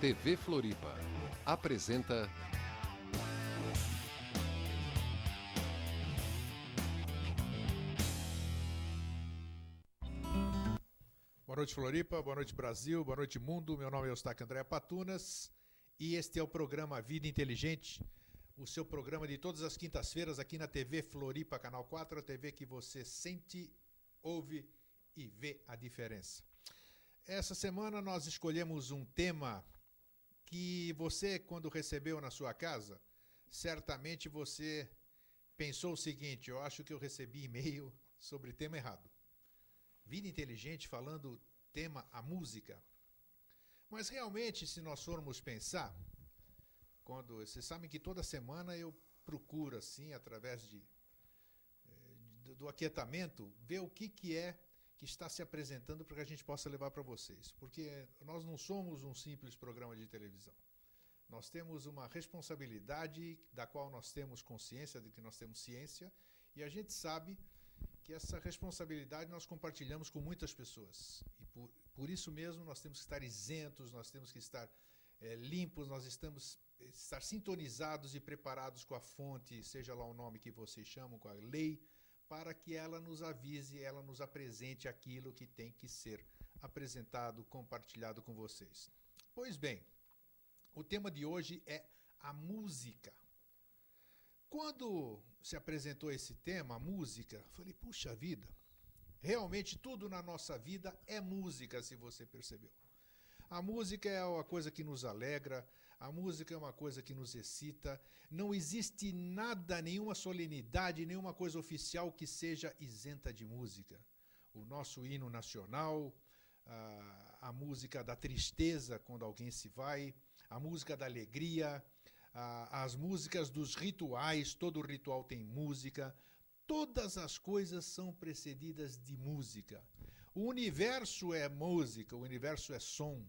TV Floripa apresenta Boa noite, Floripa. Boa noite, Brasil. Boa noite, mundo. Meu nome é Eustáquio André Patunas e este é o programa Vida Inteligente, o seu programa de todas as quintas-feiras aqui na TV Floripa, Canal 4, a TV que você sente, ouve e vê a diferença. Essa semana nós escolhemos um tema que você, quando recebeu na sua casa, certamente você pensou o seguinte: eu acho que eu recebi e-mail sobre tema errado. Vida inteligente falando tema a música. Mas realmente, se nós formos pensar, quando vocês sabem que toda semana eu procuro assim, através de, de do aquietamento, ver o que que é que está se apresentando para que a gente possa levar para vocês, porque nós não somos um simples programa de televisão. Nós temos uma responsabilidade da qual nós temos consciência de que nós temos ciência e a gente sabe que essa responsabilidade nós compartilhamos com muitas pessoas. E por, por isso mesmo nós temos que estar isentos, nós temos que estar é, limpos, nós estamos estar sintonizados e preparados com a fonte, seja lá o nome que vocês chamam, com a lei, para que ela nos avise, ela nos apresente aquilo que tem que ser apresentado, compartilhado com vocês. Pois bem, o tema de hoje é a música. Quando se apresentou esse tema, a música, falei, puxa vida, realmente tudo na nossa vida é música, se você percebeu. A música é uma coisa que nos alegra, a música é uma coisa que nos excita. Não existe nada, nenhuma solenidade, nenhuma coisa oficial que seja isenta de música. O nosso hino nacional, a, a música da tristeza quando alguém se vai, a música da alegria, a, as músicas dos rituais, todo ritual tem música. Todas as coisas são precedidas de música. O universo é música, o universo é som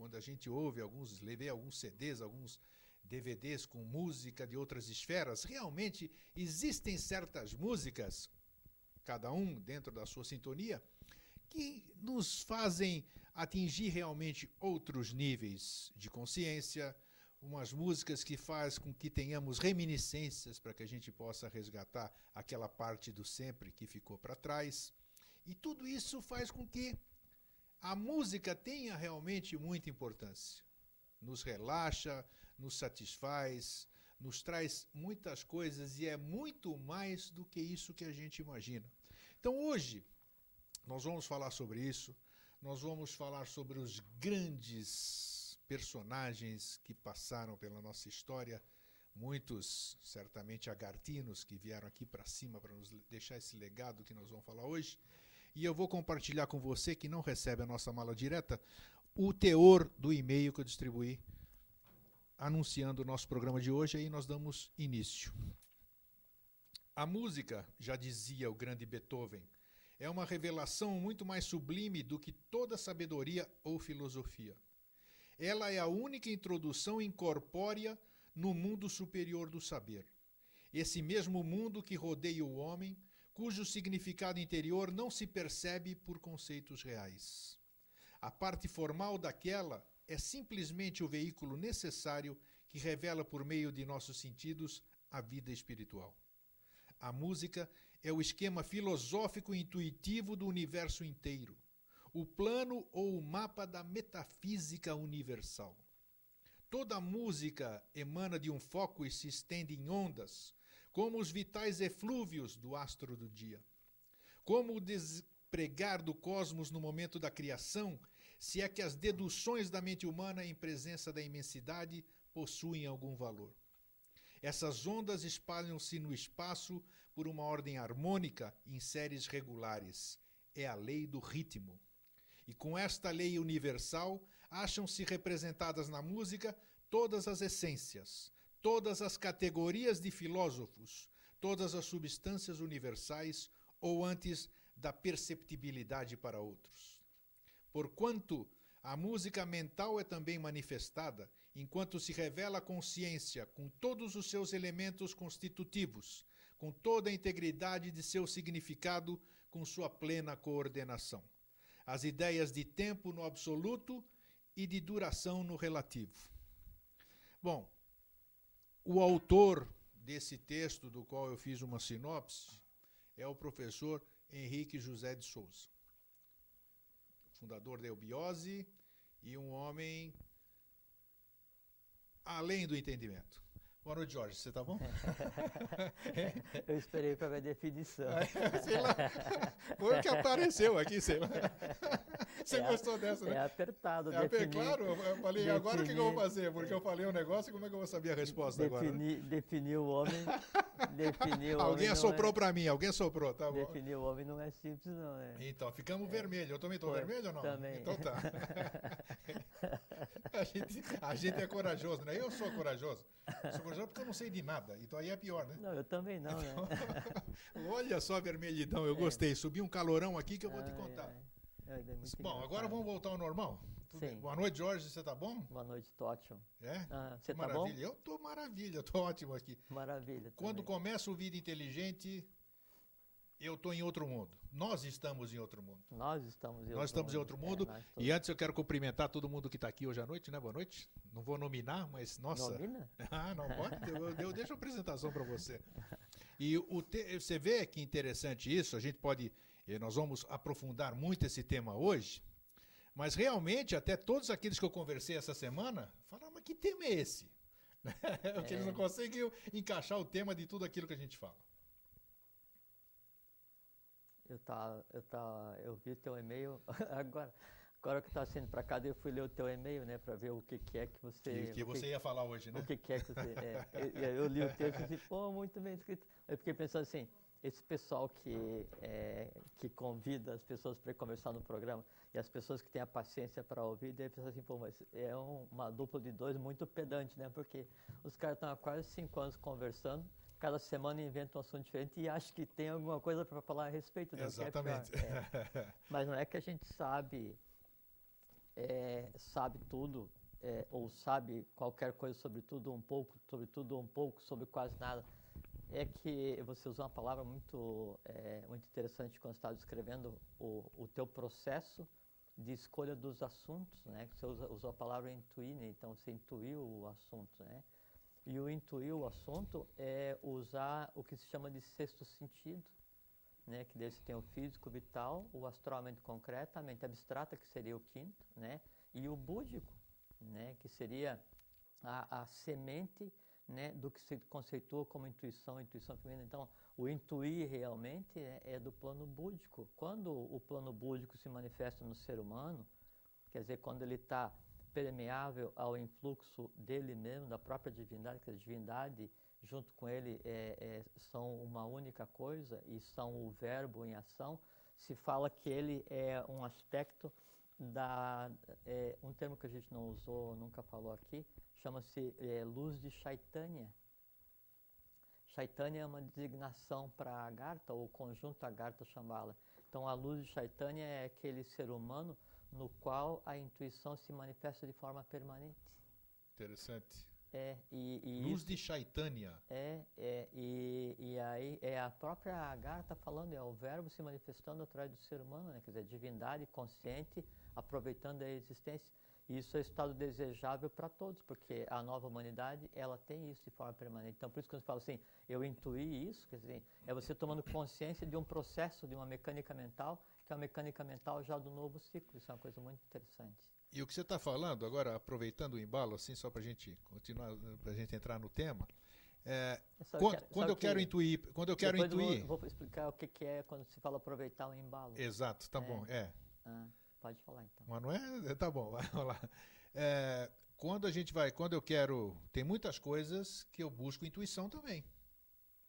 quando a gente ouve alguns, levei alguns CDs, alguns DVDs com música de outras esferas, realmente existem certas músicas, cada um dentro da sua sintonia, que nos fazem atingir realmente outros níveis de consciência, umas músicas que faz com que tenhamos reminiscências para que a gente possa resgatar aquela parte do sempre que ficou para trás. E tudo isso faz com que a música tenha realmente muita importância. Nos relaxa, nos satisfaz, nos traz muitas coisas e é muito mais do que isso que a gente imagina. Então hoje nós vamos falar sobre isso, nós vamos falar sobre os grandes personagens que passaram pela nossa história, muitos certamente agartinos que vieram aqui para cima para nos deixar esse legado que nós vamos falar hoje. E eu vou compartilhar com você que não recebe a nossa mala direta o teor do e-mail que eu distribuí anunciando o nosso programa de hoje, aí nós damos início. A música, já dizia o grande Beethoven, é uma revelação muito mais sublime do que toda sabedoria ou filosofia. Ela é a única introdução incorpórea no mundo superior do saber. Esse mesmo mundo que rodeia o homem, cujo significado interior não se percebe por conceitos reais. A parte formal daquela é simplesmente o veículo necessário que revela por meio de nossos sentidos a vida espiritual. A música é o esquema filosófico intuitivo do universo inteiro, o plano ou o mapa da metafísica universal. Toda música emana de um foco e se estende em ondas, como os vitais eflúvios do astro do dia. Como o despregar do cosmos no momento da criação, se é que as deduções da mente humana em presença da imensidade possuem algum valor. Essas ondas espalham-se no espaço por uma ordem harmônica em séries regulares. É a lei do ritmo. E com esta lei universal, acham-se representadas na música todas as essências, todas as categorias de filósofos, todas as substâncias universais ou antes da perceptibilidade para outros. Porquanto a música mental é também manifestada enquanto se revela a consciência com todos os seus elementos constitutivos, com toda a integridade de seu significado, com sua plena coordenação. As ideias de tempo no absoluto e de duração no relativo. Bom, o autor desse texto, do qual eu fiz uma sinopse, é o professor Henrique José de Souza, fundador da Eubiose e um homem além do entendimento. Boa noite, Jorge. Você tá bom? Eu esperei para ver a definição. sei lá. Foi o que apareceu aqui, sei lá. Você é, gostou dessa, né? É apertado. É definir, claro, eu falei, definir, agora o que, eu vou fazer? Porque eu falei um negócio, como é que eu vou saber a resposta definir, agora? Definir o homem. Definir o alguém assoprou é, para mim, alguém soprou, tá bom? Definir o homem não é simples, não. É. Então, ficamos é. vermelho. Eu também estou vermelho ou não? Também. Então tá. a, gente, a gente é corajoso, né? Eu sou corajoso. Sou corajoso porque eu não sei de nada. Então aí é pior, né? Não, eu também não, né? Olha só a vermelhidão, eu é. gostei. Subi um calorão aqui que eu vou ai, te contar. Bom, agora vamos voltar ao normal? Tudo Sim. Boa noite, Jorge, você tá bom? Boa noite, tô ótimo. É? Ah, você tá bom? Eu tô maravilha, tô ótimo aqui. Maravilha. Quando começa o Vida Inteligente, eu tô em outro mundo. Nós estamos em outro mundo. Nós estamos em Nós outro estamos mundo. em outro mundo. É, e antes eu quero cumprimentar todo mundo que está aqui hoje à noite, né? Boa noite. Não vou nominar, mas nossa. Nomina? ah, não pode? Eu, eu deixo a apresentação para você. E o te... você vê que interessante isso, a gente pode. Nós vamos aprofundar muito esse tema hoje. Mas realmente, até todos aqueles que eu conversei essa semana falaram, mas que tema é esse? Porque é. eles não conseguem encaixar o tema de tudo aquilo que a gente fala. Eu, tá, eu, tá, eu vi teu e-mail agora. Agora que está sendo para cá, eu fui ler o teu e-mail, né, para ver o que, que é que você. Que, que você que, ia falar hoje, né? O que, que é que você. É, eu, eu, li o texto e disse, pô, muito bem escrito. Eu fiquei pensando assim, esse pessoal que, é, que convida as pessoas para conversar no programa e as pessoas que têm a paciência para ouvir, deve pensar assim, pô, mas é um, uma dupla de dois muito pedante, né? Porque os caras estão há quase cinco anos conversando, cada semana inventam um assunto diferente e acham que tem alguma coisa para falar a respeito. Né? Exatamente. É é. Mas não é que a gente sabe, é, sabe tudo, é, ou sabe qualquer coisa sobre tudo um pouco, sobre tudo um pouco, sobre quase nada é que você usou uma palavra muito, é, muito interessante quando estava descrevendo o, o teu processo de escolha dos assuntos, né? Você usa, usou a palavra intuir, né? então você intuiu o assunto, né? E o intuir o assunto é usar o que se chama de sexto sentido, né? Que daí você tem o físico vital, o astralmente concreto, a mente abstrata, que seria o quinto, né? E o búdico, né? Que seria a, a semente né, do que se conceitua como intuição, intuição feminina. Então, o intuir realmente é, é, do plano búdico. Quando o plano búdico se manifesta no ser humano, quer dizer, quando ele está permeável ao influxo dele mesmo, da própria divindade, que a divindade junto com ele é, é, são uma única coisa e são o verbo em ação, se fala que ele é um aspecto da é, um termo que a gente não usou, nunca falou aqui, chama-se é, luz de Chaitanya. Chaitanya é uma designação para Agartha, ou conjunto Agartha chamá-la. Então, a luz de Chaitanya é aquele ser humano no qual a intuição se manifesta de forma permanente. Interessante. É, e, e luz isso, de Chaitanya. É, é e, e aí é a própria Agartha falando, é o verbo se manifestando através do ser humano, né? quer dizer, divindade consciente aproveitando a existência. Isso é estado desejável para todos, porque a nova humanidade, ela tem isso de forma permanente. Então, por isso que eu falo assim, eu intuí isso, quer dizer, é você tomando consciência de um processo, de uma mecânica mental, que é a mecânica mental já do novo ciclo. Isso é uma coisa muito interessante. E o que você está falando, agora aproveitando o embalo, assim, só para a gente continuar, para a gente entrar no tema, é, quando, quero, quando eu que, quero intuir, quando eu quero intuir, vou, vou, explicar o que, que, é quando se fala aproveitar o embalo. Exato, tá é. bom, é. Ah. Pode falar então. Mas não é. Tá bom, vamos lá. É, quando a gente vai, quando eu quero. Tem muitas coisas que eu busco intuição também.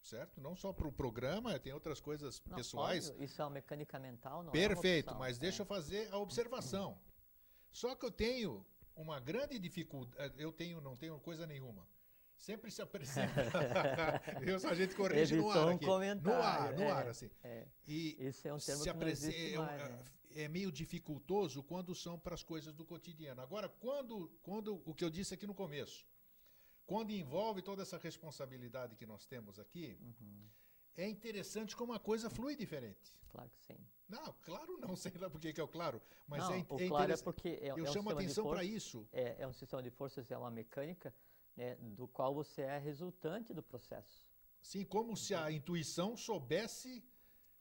Certo? Não só para o programa, tem outras coisas não, pessoais. Óbvio, isso é uma mecânica mental, não Perfeito, é mas deixa é. eu fazer a observação. Só que eu tenho uma grande dificuldade. Eu tenho, não tenho coisa nenhuma. Sempre se apresenta. eu só a gente corrige no ar. Aqui. Um no ar, no é, ar, assim. É. E Esse é um termo se que não existe mais, é, né? é meio dificultoso quando são para as coisas do cotidiano. Agora, quando, quando o que eu disse aqui no começo, quando envolve toda essa responsabilidade que nós temos aqui, uhum. é interessante como a coisa flui diferente. Claro que sim. Não, claro não, sei lá por que é o claro, mas Não, é, o é claro é porque é, é Eu chamo atenção para isso. É, é um sistema de forças, é uma mecânica né, do qual você é resultante do processo. Sim, como se a intuição soubesse.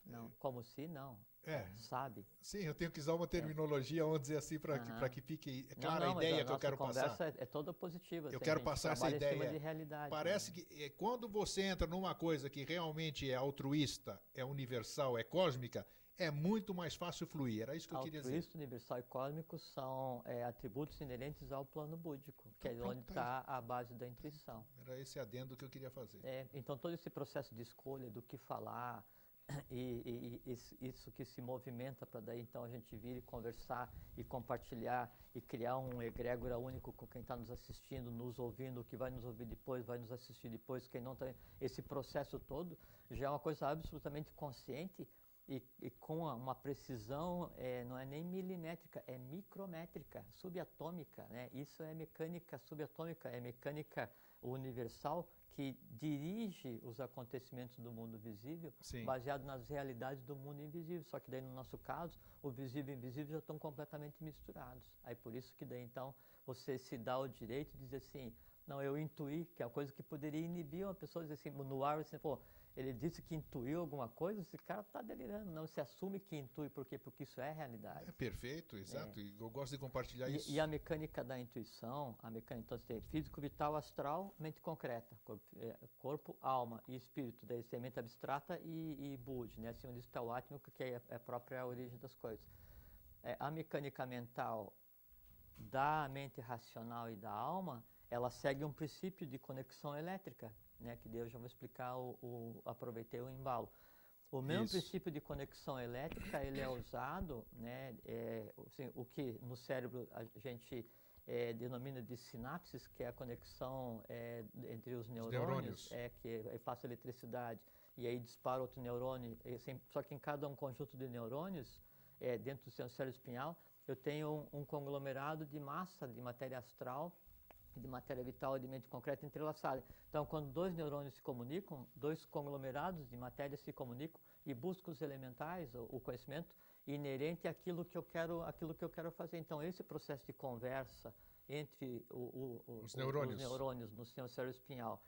Não, como se não, É, sabe? sim, eu tenho que usar uma terminologia, vamos dizer assim, para que, Aham. pra que fique Não, clara não, a mas ideia que eu quero passar. conversa é, é toda positiva. Eu quero a passar essa ideia. de realidade. Parece né? que é, quando você entra numa coisa que realmente é altruísta, é universal, é cósmica, é muito mais fácil fluir. Era isso que eu queria dizer. Altruísta, universal e cósmico são é, atributos inerentes ao plano búdico, que é Então, onde pronto, tá está a base da intuição. Era esse adendo que eu queria fazer. É, então, todo esse processo de escolha do que falar e, e- e isso, que se movimenta para daí então a gente vir e conversar e compartilhar e criar um egrégora único com quem está nos assistindo, nos ouvindo, que vai nos ouvir depois, vai nos assistir depois, quem não está. Esse processo todo já é uma coisa absolutamente consciente e, e com uma precisão, é, não é nem milimétrica, é micrométrica, subatômica. Né? Isso é mecânica subatômica, é mecânica universal que dirige os acontecimentos do mundo visível Sim. baseado nas realidades do mundo invisível. Só que daí, no nosso caso, o visível e o invisível já estão completamente misturados. Aí por isso que daí, então, você se dá o direito de dizer assim, não, eu intuí, que é uma coisa que poderia inibir uma pessoa, dizer assim, no ar, assim, pô, ele disse que intuiu alguma coisa, esse cara está delirando. Não, se assume que intui, por quê? Porque isso é realidade. É perfeito, exato. E eu gosto de compartilhar E, isso. e a mecânica da intuição, a mecânica, então, você tem físico, vital, astral, mente concreta, corpo, eh, corpo, alma e espírito, daí você tem mente abstrata e, e bud, né? Acima disso está o átmico, que é, é a própria origem das coisas. É, a mecânica mental da mente racional e da alma, ela segue um princípio de conexão elétrica, né? Que eu já vou explicar, o, o- aproveitei o embalo. O mesmo Isso. princípio de conexão elétrica, ele é usado, né, é, assim, o que no cérebro a gente é, denomina de sinapses, que é a conexão é, entre os neurônios, neurônios. é que aí passa eletricidade e aí dispara outro neurônio, assim, só que em cada um conjunto de neurônios, é, dentro do seu cérebro espinhal, eu tenho um, um conglomerado de massa de matéria astral de matéria vital e de mente concreta entrelaçada. Então, quando dois neurônios se comunicam, dois conglomerados de matéria se comunicam e buscam os elementais, o, conhecimento inerente àquilo que eu quero, àquilo que eu quero fazer. Então, esse processo de conversa entre o- o- Os o- neurônios. os neurônios no seu cérebro espinhal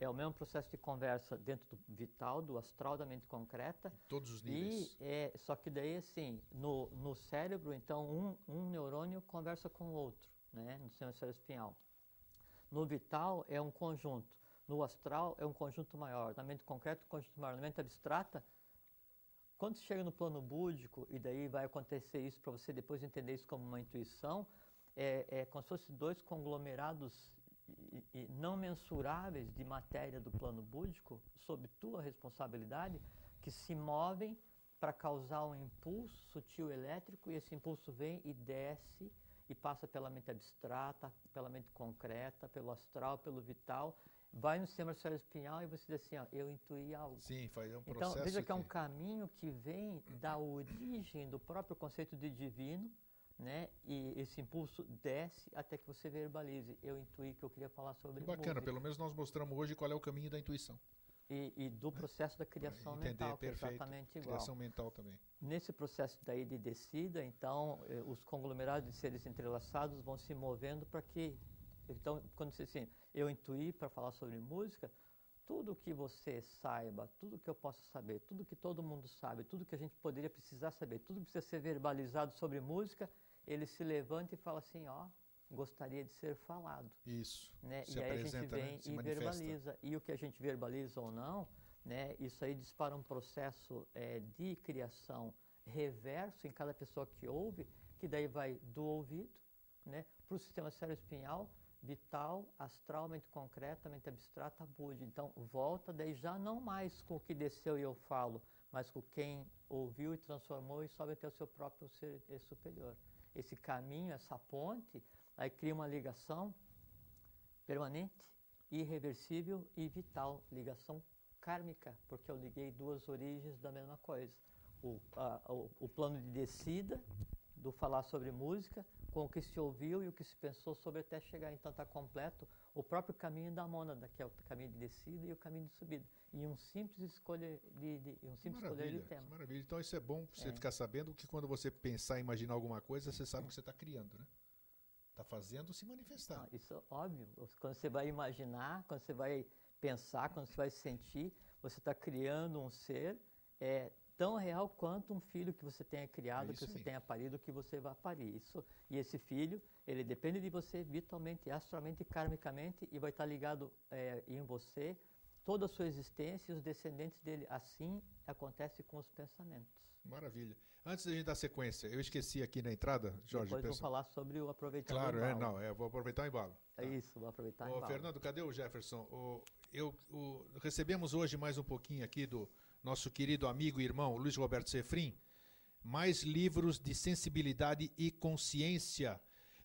é o mesmo processo de conversa dentro do vital, do astral, da mente concreta, Todos os e níveis. é, só que daí assim, no, no cérebro, então um, um neurônio conversa com o outro, né, no seu cérebro espinhal. No vital é um conjunto, no astral é um conjunto maior, na mente concreta um conjunto maior, na mente abstrata, quando chega no plano búdico e daí vai acontecer isso para você depois entender isso como uma intuição, é, é como se fossem dois conglomerados e- e não mensuráveis de matéria do plano búdico, sob tua responsabilidade, que se movem para causar um impulso sutil elétrico e esse impulso vem e desce e passa pela mente abstrata, pela mente concreta, pelo astral, pelo vital, vai no sistema espinhal e você diz assim, ó, eu intuí algo. Sim, faz um Então, processo veja que é um caminho que vem da origem do próprio conceito de divino, né? E esse impulso desce até que você verbalize. Eu intuí que eu queria falar sobre bacana, música. pelo menos nós mostramos hoje qual é o caminho da intuição. E, e do processo da criação Entender, mental, que é exatamente igual. Criação mental também. Nesse processo daí de descida, então, eh, os conglomerados de seres entrelaçados vão se movendo para que... Então, quando você assim, eu intuí para falar sobre música, tudo que você saiba, tudo que eu possa saber, tudo que todo mundo sabe, tudo que a gente poderia precisar saber, tudo que precisa ser verbalizado sobre música, ele se levanta e fala assim, ó, gostaria de ser falado Isso. né? Se e aí a gente né? vem Se e manifesta. verbaliza. E o que a gente verbaliza ou não, né? Isso aí dispara um processo eh, de criação reverso em cada pessoa que ouve, que daí vai do ouvido, né? Para o sistema cérebro-espinhal, vital, astral, mente concreta, mente abstrata, bud. Então, volta daí já não mais com o que desceu e eu falo, mas com quem ouviu e transformou e sobe até o seu próprio ser eh, superior. Esse caminho, essa ponte, aí cria uma ligação permanente, irreversível e vital, ligação kármica, porque eu liguei duas origens da mesma coisa. O, a- o, o plano de descida, do falar sobre música, com o que se ouviu e o que se pensou sobre até chegar. Então está completo o próprio caminho da mônada, que é o caminho de descida e o caminho de subida. E um simples escolha de, de um simples maravilha, de tema. Maravilha. Então isso é bom você É. ficar sabendo que quando você pensar, imaginar alguma coisa, você sabe o que você está criando, né? Está fazendo se manifestar. Não, isso é óbvio. Quando você vai imaginar, quando você vai pensar, quando você vai sentir, você está criando um ser é, tão real quanto um filho que você tenha criado, É que você aí. tenha parido, que você vai parir. Isso, e esse filho, ele depende de você vitalmente, astralmente karmicamente, e vai estar ligado é, em você toda a sua existência e os descendentes dele. Assim acontece com os pensamentos. Maravilha. Antes da gente dar sequência, eu esqueci aqui na entrada, Jorge. Depois vou pessoal. falar sobre o aproveitar Claro, o é, embalo. não, é, vou aproveitar o embalo. É isso, vou aproveitar o embalo. Fernando, cadê o Jefferson? O- eu, o- recebemos hoje mais um pouquinho aqui do nosso querido amigo e irmão Luiz Roberto Sefrim, mais livros de sensibilidade e consciência.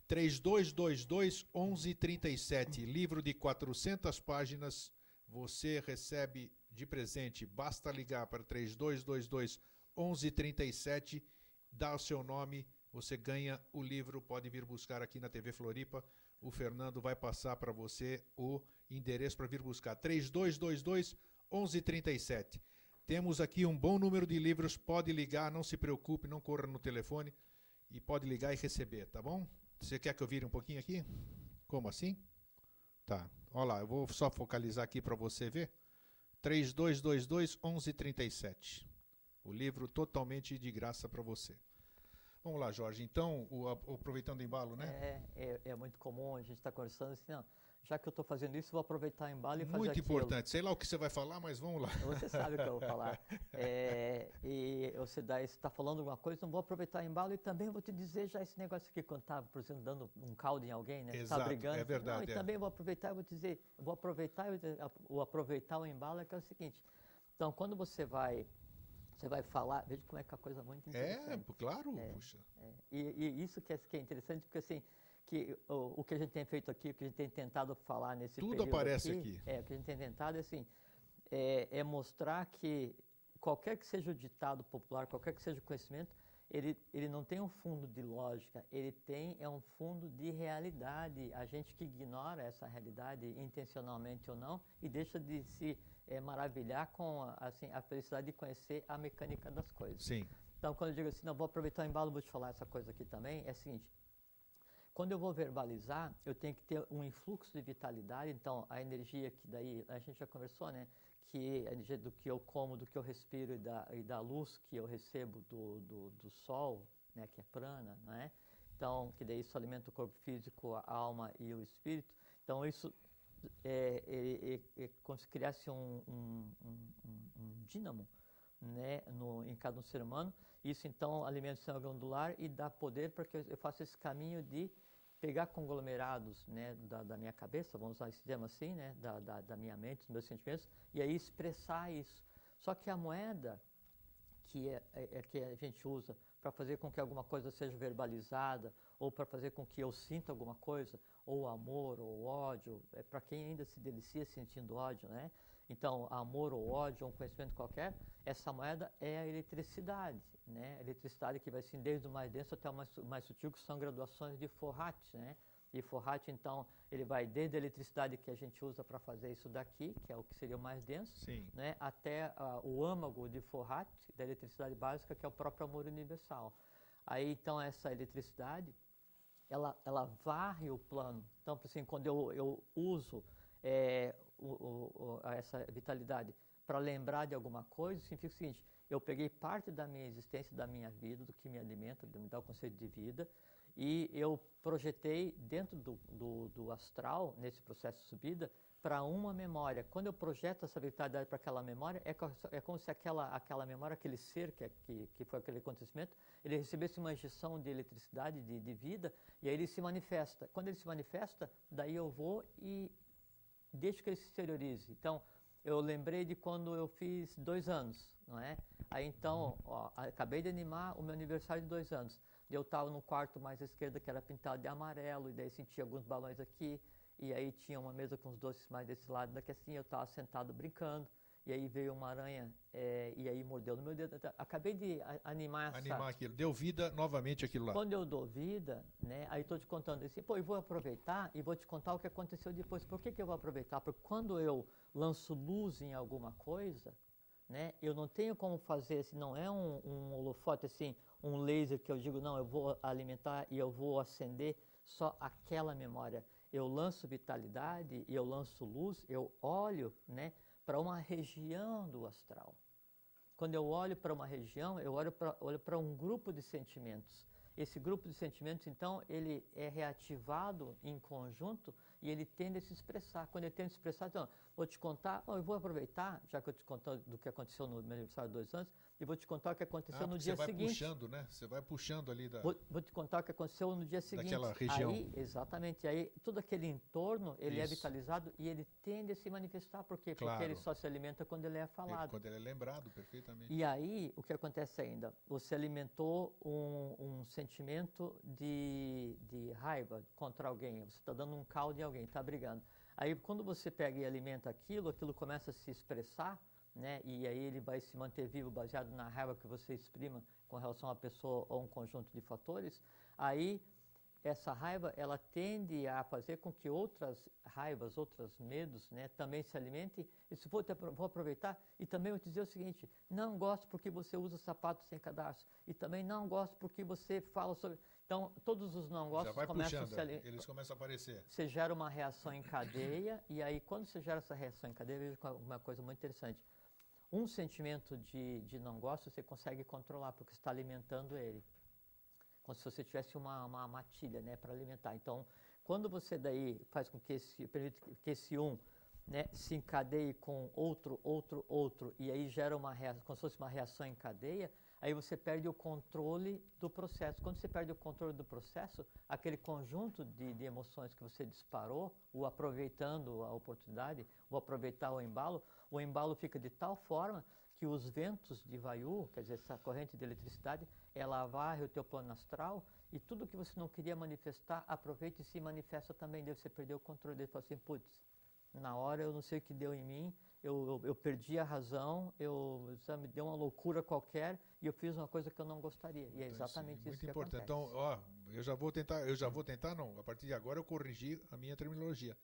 3222 1137, livro de 400 páginas, você recebe de presente. Basta ligar para 3222 1137, dá o seu nome, você ganha o livro, pode vir buscar aqui na TV Floripa. O Fernando vai passar para você o endereço para vir buscar. 3222 1137. Temos aqui um bom número de livros, pode ligar, não se preocupe, não corra no telefone e pode ligar e receber, tá bom? Você quer que eu vire um pouquinho aqui? Como assim? Tá. Olha lá, eu vou só focalizar aqui para você ver. 3222 1137. O livro totalmente de graça para você. Vamos lá, Jorge. Então, o, aproveitando o embalo, né? É, é, é muito comum a gente estar conversando assim, não, já que eu estou fazendo isso, vou aproveitar o embalo e fazer Muito aquilo. importante. Sei lá o que você vai falar, mas vamos lá. Você sabe o que eu vou falar. É, e você está falando alguma coisa, então vou aproveitar o embalo e também vou te dizer já esse negócio aqui, quando estava, por exemplo, dando um caldo em alguém, né? Exato, tá brigando. é verdade, Não, é. e também vou aproveitar e vou dizer, vou aproveitar, o aproveitar o embalo é que é o seguinte. Então, quando você vai, você vai falar, veja como é que é a coisa muito É, interessante. claro, É. puxa. É, e, e isso que é, que é interessante, porque assim, que o, o que a gente tem feito aqui, o que a gente tem tentado falar nesse Tudo aparece aqui. É, o que a gente tem tentado é assim, é, é mostrar que qualquer que seja o ditado popular, qualquer que seja o conhecimento, ele, ele não tem um fundo de lógica, ele tem é um fundo de realidade. A gente que ignora essa realidade intencionalmente ou não e deixa de se é, maravilhar com a, assim, a felicidade de conhecer a mecânica das coisas. Sim. Então, quando eu digo assim, não, vou aproveitar o embalo, vou te falar essa coisa aqui também, é o seguinte, quando eu vou verbalizar, eu tenho que ter um influxo de vitalidade, então a energia que daí, a gente já conversou, né, que a energia do que eu como, do que eu respiro e da, e da luz que eu recebo do, do, do sol, né, que é prana, né, então, que daí isso alimenta o corpo físico, a alma e o espírito, então isso é, é, é, é como se criasse um, um, um, um- dínamo, né, no, em cada um ser humano. Isso então alimenta o sistema glandular e dá poder para que eu faça esse caminho de pegar conglomerados né, da, da minha cabeça, vamos usar esse termo assim, né, da, da, da minha mente, dos meus sentimentos, e aí expressar isso. Só que a moeda que, é, é- é que a gente usa para fazer com que alguma coisa seja verbalizada, ou para fazer com que eu sinta alguma coisa, ou amor, ou ódio, é para quem ainda se delicia sentindo ódio, né? Então, amor ou ódio, um conhecimento qualquer, essa moeda é a eletricidade, né? A eletricidade que vai assim desde o mais denso até o mais, mais sutil, que são graduações de Forrat, né? E Forrat, então, ele vai desde a eletricidade que a gente usa para fazer isso daqui, que é o que seria o mais denso, Sim. né, até ah, o âmago de Forrat, da eletricidade básica, que é o próprio amor universal. Aí, então, essa eletricidade, ela, ela varre o plano. Então, assim, quando eu, eu uso eh, o- o- essa vitalidade para lembrar de alguma coisa, significa o seguinte, eu peguei parte da minha existência, da minha vida, do que me alimenta, do que me dá o conceito de vida, e eu projetei dentro do, do, do astral, nesse processo de subida, para uma memória. Quando eu projeto essa vitalidade para aquela memória, é, é como se aquela, aquela memória, aquele ser que, é- que, que foi aquele acontecimento, ele recebesse uma injeção de eletricidade, de, de vida, e aí ele se manifesta. Quando ele se manifesta, daí eu vou e deixo que ele se exteriorize. Então, eu lembrei de quando eu fiz dois anos, não é? Aí então, ó, acabei de animar o meu aniversário de dois anos. Eu estava no quarto mais à esquerda que era pintado de amarelo, e daí senti alguns balões aqui, e aí tinha uma mesa com os doces mais desse lado daqui assim, eu estava sentado brincando, e aí veio uma aranha é, e aí mordeu no meu dedo. Então, Acabei de animar essa... Animar aquilo. Deu vida novamente aquilo lá. Quando eu dou vida, né, aí estou te contando assim, pô, eu vou aproveitar e vou te contar o que aconteceu depois. Por que, que eu vou aproveitar? Porque quando eu lanço luz em alguma coisa, né, eu não tenho como fazer, assim, não é um, um holofote, assim, um laser que eu digo, não, eu vou alimentar e eu vou acender só aquela memória. Eu lanço vitalidade eu lanço luz, eu olho né, para uma região do astral. Quando eu olho para uma região, eu olho para olho um grupo de sentimentos. Esse grupo de sentimentos, então, ele é reativado em conjunto e ele tende a se expressar. Quando ele tende a se expressar, então, vou te contar, eu vou aproveitar, já que eu te contou do que aconteceu no meu aniversário de dois anos, e vou te contar o que aconteceu Ah, no dia você vai seguinte. puxando, né? Você vai puxando ali da. Vou, vou te contar o que aconteceu no dia seguinte. Daquela região. Aí, exatamente. Aí, todo aquele entorno, ele é Isso. vitalizado e ele tende a se manifestar. Por quê? Claro. Porque ele só se alimenta quando ele é ele- falado. quando ele é lembrado perfeitamente. E aí, o que acontece ainda? Você alimentou um, um sentimento de, de raiva contra alguém. Você está dando um caldo em alguém, está brigando. Aí, quando você pega e alimenta aquilo, aquilo começa a se expressar, né? E aí ele vai se manter vivo baseado na raiva que você exprima com relação à pessoa ou um conjunto de fatores. Aí, essa raiva, ela tende a fazer com que outras raivas, outros medos, né, também se alimentem. E se for, vou aproveitar e também vou dizer o seguinte: não gosto porque você usa sapatos sem cadarço e também não gosto porque você fala sobre. Então, todos os não gostos começam a puxando, se ali- eles começam a aparecer. você gera uma reação em cadeia, e aí quando você gera essa reação em cadeia, veja uma coisa muito interessante. Um sentimento de, de não gosto você consegue controlar, porque está alimentando ele. Como se você tivesse uma, uma matilha né, para alimentar. Então, quando você daí faz com que esse, permite que esse um né, se encadeie com outro, outro, outro, e aí gera uma reação, como se fosse uma reação em cadeia, aí você perde o controle do processo. Quando você perde o controle do processo, aquele conjunto de, de emoções que você disparou, o aproveitando a oportunidade, o aproveitar o embalo, o embalo fica de tal forma que os ventos de Vayu, quer dizer, essa corrente de eletricidade, ela varre o teu plano astral e tudo que você não queria manifestar, aproveita e se manifesta também. Daí você perdeu o controle dele. Fala assim, putz, na hora eu não sei o que deu em mim, eu, eu, eu perdi a razão, eu sabe, me deu uma loucura qualquer e eu fiz uma coisa que eu não gostaria. E é Então, exatamente muito isso que importante. acontece. Então, ó, eu já vou tentar, eu já vou tentar, não. A partir de agora eu corrigi a minha terminologia.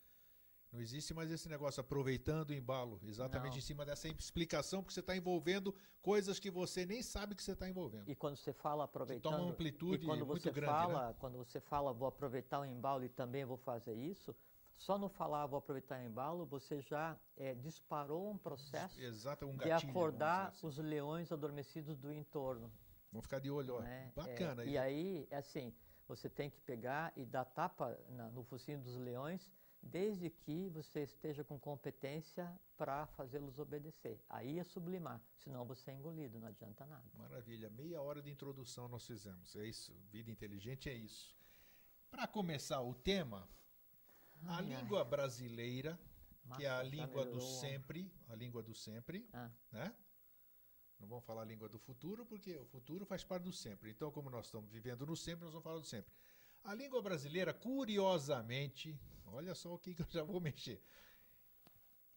Não existe mais esse negócio aproveitando o embalo, exatamente Não. em cima dessa explicação, porque você está envolvendo coisas que você nem sabe que você está envolvendo. E quando você fala aproveitando, toma uma amplitude e quando muito você grande, né? fala, quando você fala vou aproveitar o embalo e também vou fazer isso, só no falar vou aproveitar o embalo, você já eh, disparou um processo Exato, um de gatilho. vamos acordar assim. os leões adormecidos do entorno. Vamos ficar de olho, ó. né? Bacana. É, e aí, é assim, você tem que pegar e dar tapa na- no focinho dos leões, desde que você esteja com competência para fazê-los obedecer. Aí é sublimar, senão você é engolido, não adianta nada. Maravilha. Meia hora de introdução nós fizemos. É isso. Vida inteligente é isso. Para começar o tema, a Ai, ai. língua brasileira, que é a língua do sempre, a língua do sempre, Ah, né? Não vamos falar a língua do futuro, porque o futuro faz parte do sempre. Então, como nós estamos vivendo no sempre, nós vamos falar do sempre. A língua brasileira, curiosamente, olha só o que, que eu já vou mexer.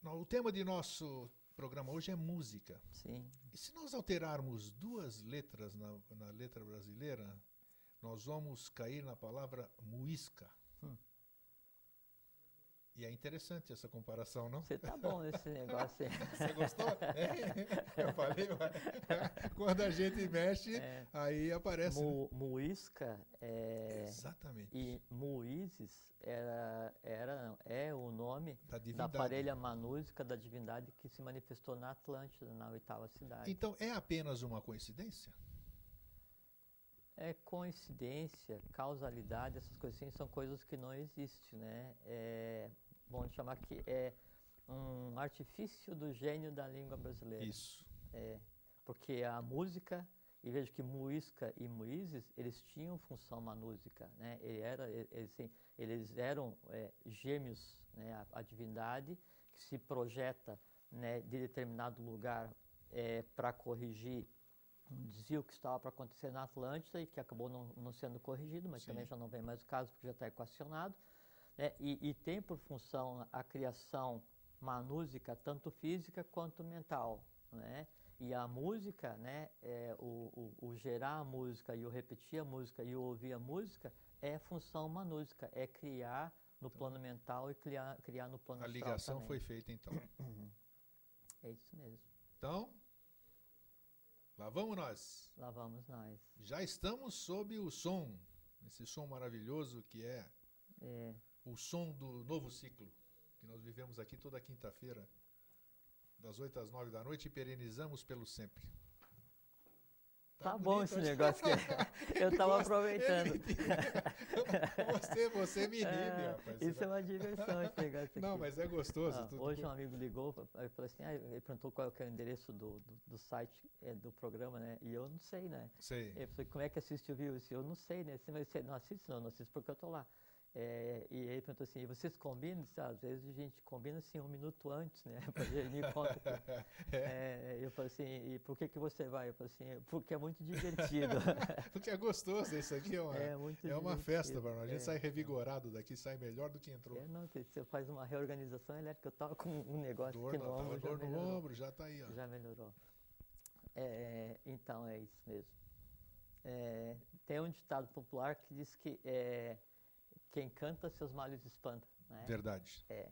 O tema de nosso programa hoje é música. sim. E se nós alterarmos duas letras na, na letra brasileira, nós vamos cair na palavra muisca. E é interessante essa comparação, não? Você tá bom nesse negócio aí. Você gostou? É, eu falei, mas quando a gente mexe, É. aí aparece. né? Mu, muisca é, Exatamente. e muízes era, era, é o nome Da da parelha manúsica da divindade que se manifestou na Atlântida, na oitava cidade. Então é apenas uma coincidência? É coincidência, causalidade, essas coisas assim são coisas que não existem, né? É, vamos chamar que é um artifício do gênio da língua brasileira. Isso. É, porque a música, e vejo que Muisca e Muízes, eles tinham função manúsica, né? Ele era, eles, eles eram é, gêmeos, né? A, a divindade que se projeta né, de determinado lugar para corrigir um desvio que estava para acontecer na Atlântida e que acabou não, não sendo corrigido, mas Sim. também já não vem mais o caso porque já está equacionado. Né? E, e tem por função a criação música tanto física quanto mental, né? E a música, né, é, o, o, o, gerar a música e o repetir a música e o ouvir a música é função manúsica, é criar no plano mental e criar, criar no plano A ligação foi feita então. É isso mesmo. Então, lá vamos nós. Lá vamos nós. Já estamos sob o som, esse som maravilhoso que é, É, o som do novo ciclo, que nós vivemos aqui toda quinta-feira, das 8 às 9 da noite e perenizamos pelo sempre. Tá, bonito, bom esse acho- negócio que eu tava Gosto- aproveitando. Você, você me inibe, É, rapaz. isso é uma diversão esse negócio Não, aqui. mas é gostoso. Ah, hoje co- um amigo ligou, aí falou assim, ah, ele perguntou qual é o endereço do, do, do site eh, do programa, né? E eu não sei, né? Sei. Ele falou, como é que assiste o vivo? Eu não sei, né? Mas você não assiste? Não, não assisto porque eu tô lá. É, e ele perguntou assim, vocês combinam? "Ah, às vezes a gente combina assim um minuto antes, né? Ele que- É, eu falei assim, e por que que você vai? Eu falei assim, porque é muito divertido. Porque é gostoso, isso aqui é uma, é é uma divertido. festa nós. A gente É, sai revigorado daqui, sai melhor do que entrou. É, não, que você faz uma reorganização elétrica. Eu tava com um negócio Dor, na- no tava ombro, já dor no ombro, já tá aí, ó. Já melhorou. É, então, é isso mesmo. É, tem um ditado popular que diz que é, quem canta seus males espanta. Né? Verdade. É.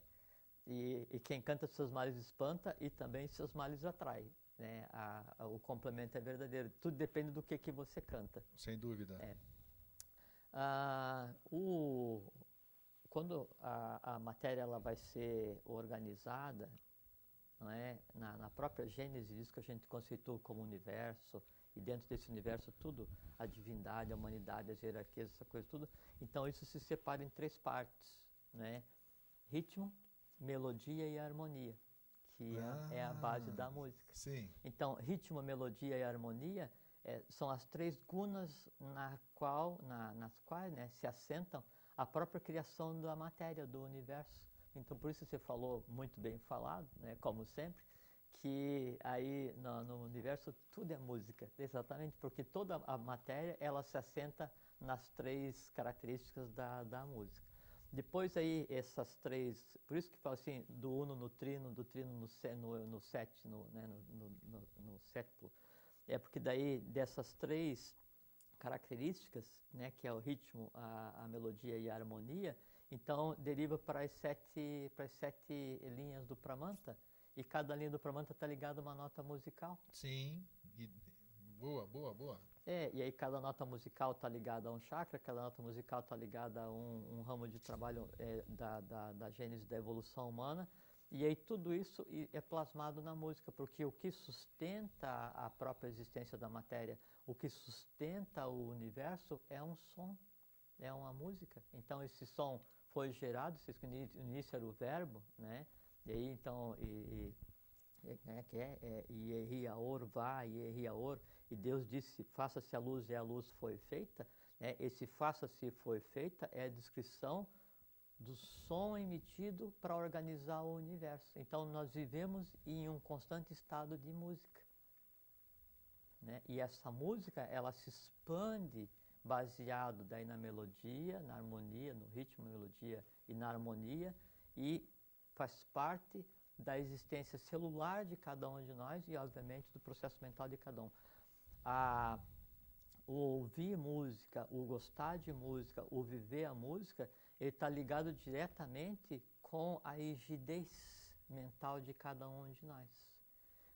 E, e quem canta seus males espanta e também seus males atrai. Né? A- a- o complemento é verdadeiro. Tudo depende do que, que você canta. Sem dúvida. É. Ah, o, quando a, a matéria ela vai ser organizada, não é? na, na própria Gênesis, isso que a gente conceitua como universo, e dentro desse universo tudo, a divindade, a humanidade, as hierarquias, essa coisa tudo, então isso se separa em três partes, né? ritmo, melodia e harmonia, que é- é a base Ah. da música. Sim. Então, ritmo, melodia e harmonia eh, são as três gunas na qual, na- nas quais né, se assentam a própria criação da matéria, do universo. Então, por isso você falou muito bem falado, né, como sempre, que aí no, no universo tudo é música, exatamente, porque toda a matéria ela se assenta nas três características da, da música. Depois aí essas três, por isso que fala assim, do uno no trino, do trino no, no, no né, no, no, no, no sétuplo. É porque daí dessas três características, né, que é o ritmo, a, a melodia e a harmonia, então deriva para as sete, para as sete linhas do Pramanta, e cada linha do Pramanta está ligada a uma nota musical. Sim. E- boa, boa, boa. É, e aí cada nota musical está ligada a um chakra, cada nota musical está ligada a um, um ramo de trabalho é, da, da, da gênese da evolução humana, e aí tudo isso é plasmado na música, porque o que sustenta a própria existência da matéria, o que sustenta o universo é um som, é uma música. Então esse som foi gerado, vocês que no início era o verbo, né? E aí então, e, e- e- né, que é, é Iehiaor, vá, Iehiaor, e Deus disse, faça-se a luz, e a luz foi feita. Né? Esse faça-se foi feita é a descrição do som emitido para organizar o universo. Então nós vivemos em um constante estado de música. Né? E essa música, ela se expande baseado daí na melodia, na harmonia, no ritmo, melodia e na harmonia, e faz parte da existência celular de cada um de nós e, obviamente, do processo mental de cada um. A, o ouvir música, o gostar de música, o viver a música, ele está ligado diretamente com a rigidez mental de cada um de nós,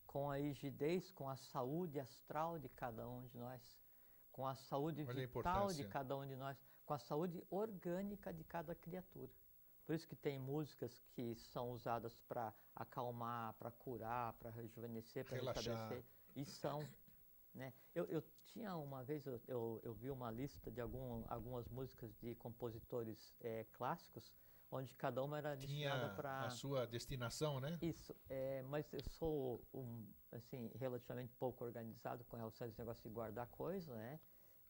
com a rigidez, com a saúde astral de cada um de nós, com a saúde Olha a vital de importância. cada um de nós, com a saúde orgânica de cada criatura. Por isso que tem músicas que são usadas para acalmar, para curar, para rejuvenescer, para restabelecer. E são. Né? Eu, eu tinha uma vez, eu, eu, eu vi uma lista de algum, algumas músicas de compositores eh, clássicos, onde cada uma era destinada Tinha para... a sua destinação, né? Isso, é, mas eu sou um, assim, relativamente pouco organizado com relação a esse negócio de guardar coisa, né?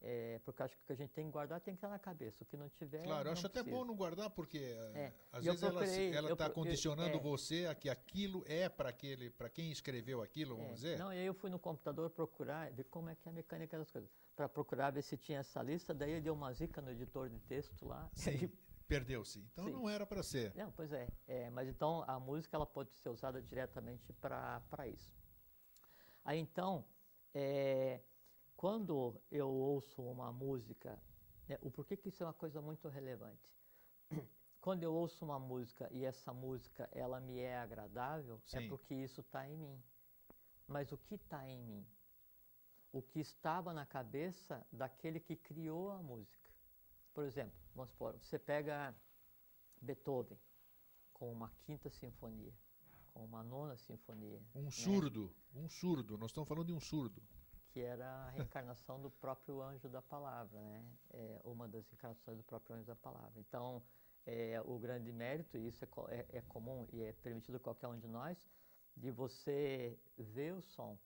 É, porque acho que o que a gente tem que guardar tem que estar na cabeça. O que não tiver. Claro, eu acho até precisa. bom não guardar, porque eh, É, às e eu vezes procurei- ela está pro- eu- condicionando é. você a que aquilo é para aquele, para quem escreveu aquilo, vamos É, dizer. Não, e aí eu fui no computador procurar, ver como é que é a mecânica das coisas. Para procurar ver se tinha essa lista, daí eu dei uma zica no editor de texto lá. Sim. Perdeu-se. Então Sim. não era para ser. Não, pois é, é, Mas então a música ela pode ser usada diretamente para isso. Aí então, é, quando eu ouço uma música, né, o porquê que isso é uma coisa muito relevante? Quando eu ouço uma música e essa música ela me é agradável, é Sim. porque isso está em mim. Mas o que está em mim? O que estava na cabeça daquele que criou a música. Por exemplo, vamos supor, você pega Beethoven com uma quinta sinfonia, com uma nona sinfonia, Um surdo, um surdo. Nós estamos falando de um surdo. Que era a reencarnação do próprio anjo da palavra, né? É uma das encarnações do próprio anjo da palavra. Então, é, o grande mérito, e isso é, é- é comum e é permitido a qualquer um de nós, de você ver o som,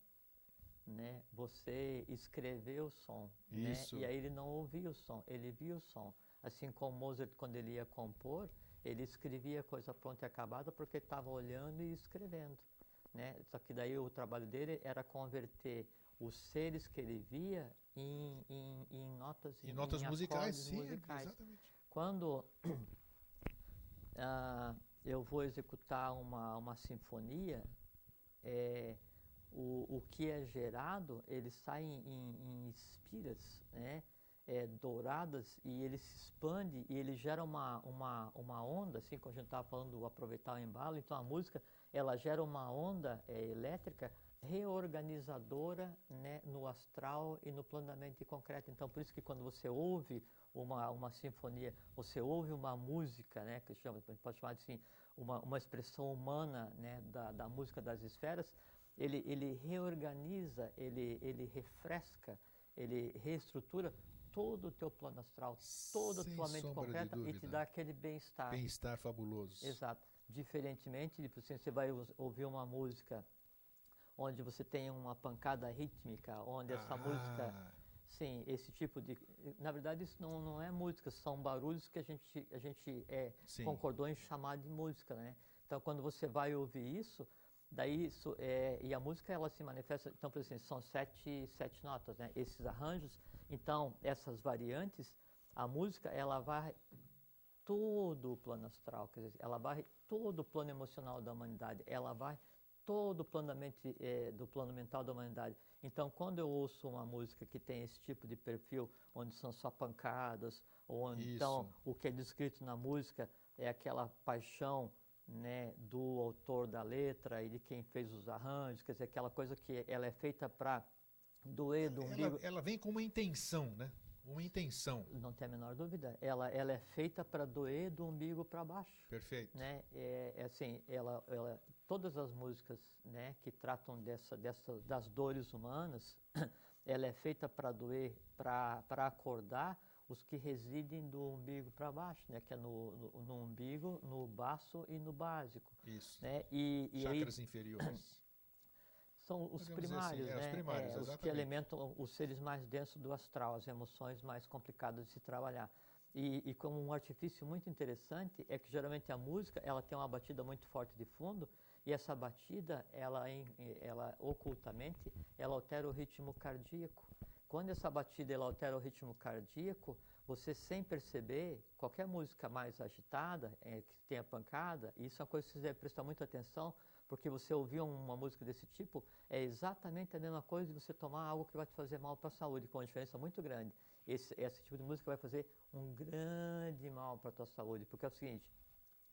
né? Você escrever o som, né? Isso. E aí ele não ouvia o som, ele via o som. Assim como Mozart, quando ele ia compor, ele escrevia coisa pronta e acabada porque estava olhando e escrevendo, né? Só que daí o trabalho dele era converter os seres que ele via em, em, em notas, E notas musicais, sim, musicais. exatamente. Quando ah, eu vou executar uma, uma sinfonia, é, o, o que é gerado, ele sai em, em, em espiras né, é, douradas e ele se expande e ele gera uma, uma, uma onda, assim como a gente estava falando, do aproveitar o embalo. Então a música, ela gera uma onda é, elétrica reorganizadora né, no astral e no mente concreto. Então, por isso que quando você ouve uma, uma sinfonia, você ouve uma música, né, que chama, pode chamar assim, uma, uma expressão humana né, da, da música das esferas, ele, ele reorganiza, ele, ele refresca, ele reestrutura todo o teu plano astral, toda a tua mente de concreta e te dá aquele bem-estar. Bem-estar fabuloso. Exato. Diferentemente de, por exemplo, você vai ouvir uma música onde você tem uma pancada rítmica, onde essa música, Ah, sim, esse tipo de, na verdade isso não, não é música, são barulhos que a gente a gente é, concordou em chamar de música, né? Então quando você vai ouvir isso, daí isso é, e a música ela se manifesta, então por exemplo, são sete sete notas, né? Esses arranjos, então essas variantes, a música ela vai todo o plano astral, quer dizer, ela varre todo o plano emocional da humanidade, ela vai todo o plano, da mente, eh, do plano mental da humanidade. Então, quando eu ouço uma música que tem esse tipo de perfil, onde são só pancadas, ou onde, então o que é descrito na música é aquela paixão né, do autor da letra e de quem fez os arranjos, quer dizer, aquela coisa que ela é feita para doer do umbigo. ela, ela vem com uma intenção, né? Uma intenção. Não tem a menor dúvida. Ela, ela é feita para doer do umbigo para baixo. Perfeito. né? É, é assim, ela, ela, todas as músicas, né, que tratam dessa, dessa, das dores humanas, ela é feita para doer, para acordar os que residem do umbigo para baixo, né, que é no, no, no umbigo, no baço e no básico, Isso. né? E, e aí Chakras inferiores. são os Podemos assim, primários, é, os né? primários, os que alimentam os seres mais densos do astral, as emoções mais complicadas de se trabalhar. E, e como um artifício muito interessante é que geralmente a música ela tem uma batida muito forte de fundo e essa batida ela, ela ocultamente ela altera o ritmo cardíaco. Quando essa batida ela altera o ritmo cardíaco, você sem perceber, qualquer música mais agitada, é, que tenha pancada, isso é uma coisa que você deve prestar muita atenção, porque você ouvir uma música desse tipo é exatamente a mesma coisa de você tomar algo que vai te fazer mal para a saúde, com uma diferença muito grande. Esse, esse tipo de música vai fazer um grande mal para a tua saúde, porque é o seguinte,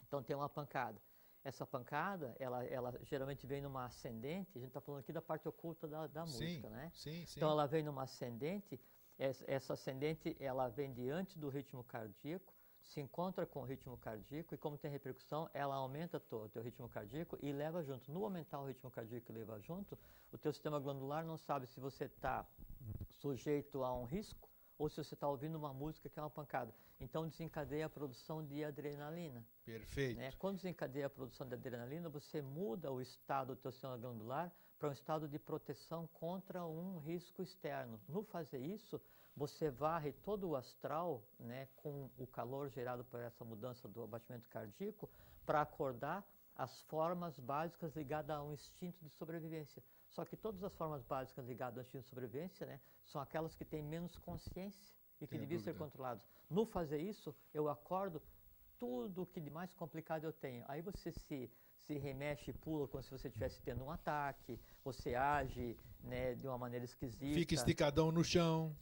então tem uma pancada. Essa pancada, ela, ela geralmente vem numa ascendente, a gente está falando aqui da parte oculta da, da sim, música, né? sim, sim. Então ela vem numa ascendente, essa, ascendente ela vem diante do ritmo cardíaco, se encontra com o ritmo cardíaco e como tem repercussão, ela aumenta o teu ritmo cardíaco e leva junto. No aumentar o ritmo cardíaco e levar junto, o teu sistema glandular não sabe se você está sujeito a um risco ou se você está ouvindo uma música que é uma pancada. Então desencadeia a produção de adrenalina. Perfeito. Né? Quando desencadeia a produção de adrenalina, você muda o estado do teu sistema glandular para um estado de proteção contra um risco externo. No fazer isso, você varre todo o astral né, com o calor gerado por essa mudança do abatimento cardíaco para acordar as formas básicas ligadas a um instinto de sobrevivência. Só que todas as formas básicas ligadas ao instinto de sobrevivência né, são aquelas que têm menos consciência e que deviam ser controladas. No fazer isso, eu acordo tudo o que de mais complicado eu tenho. Aí você se, se remexe e pula como se você estivesse tendo um ataque, você age né, de uma maneira esquisita. Fica esticadão no chão.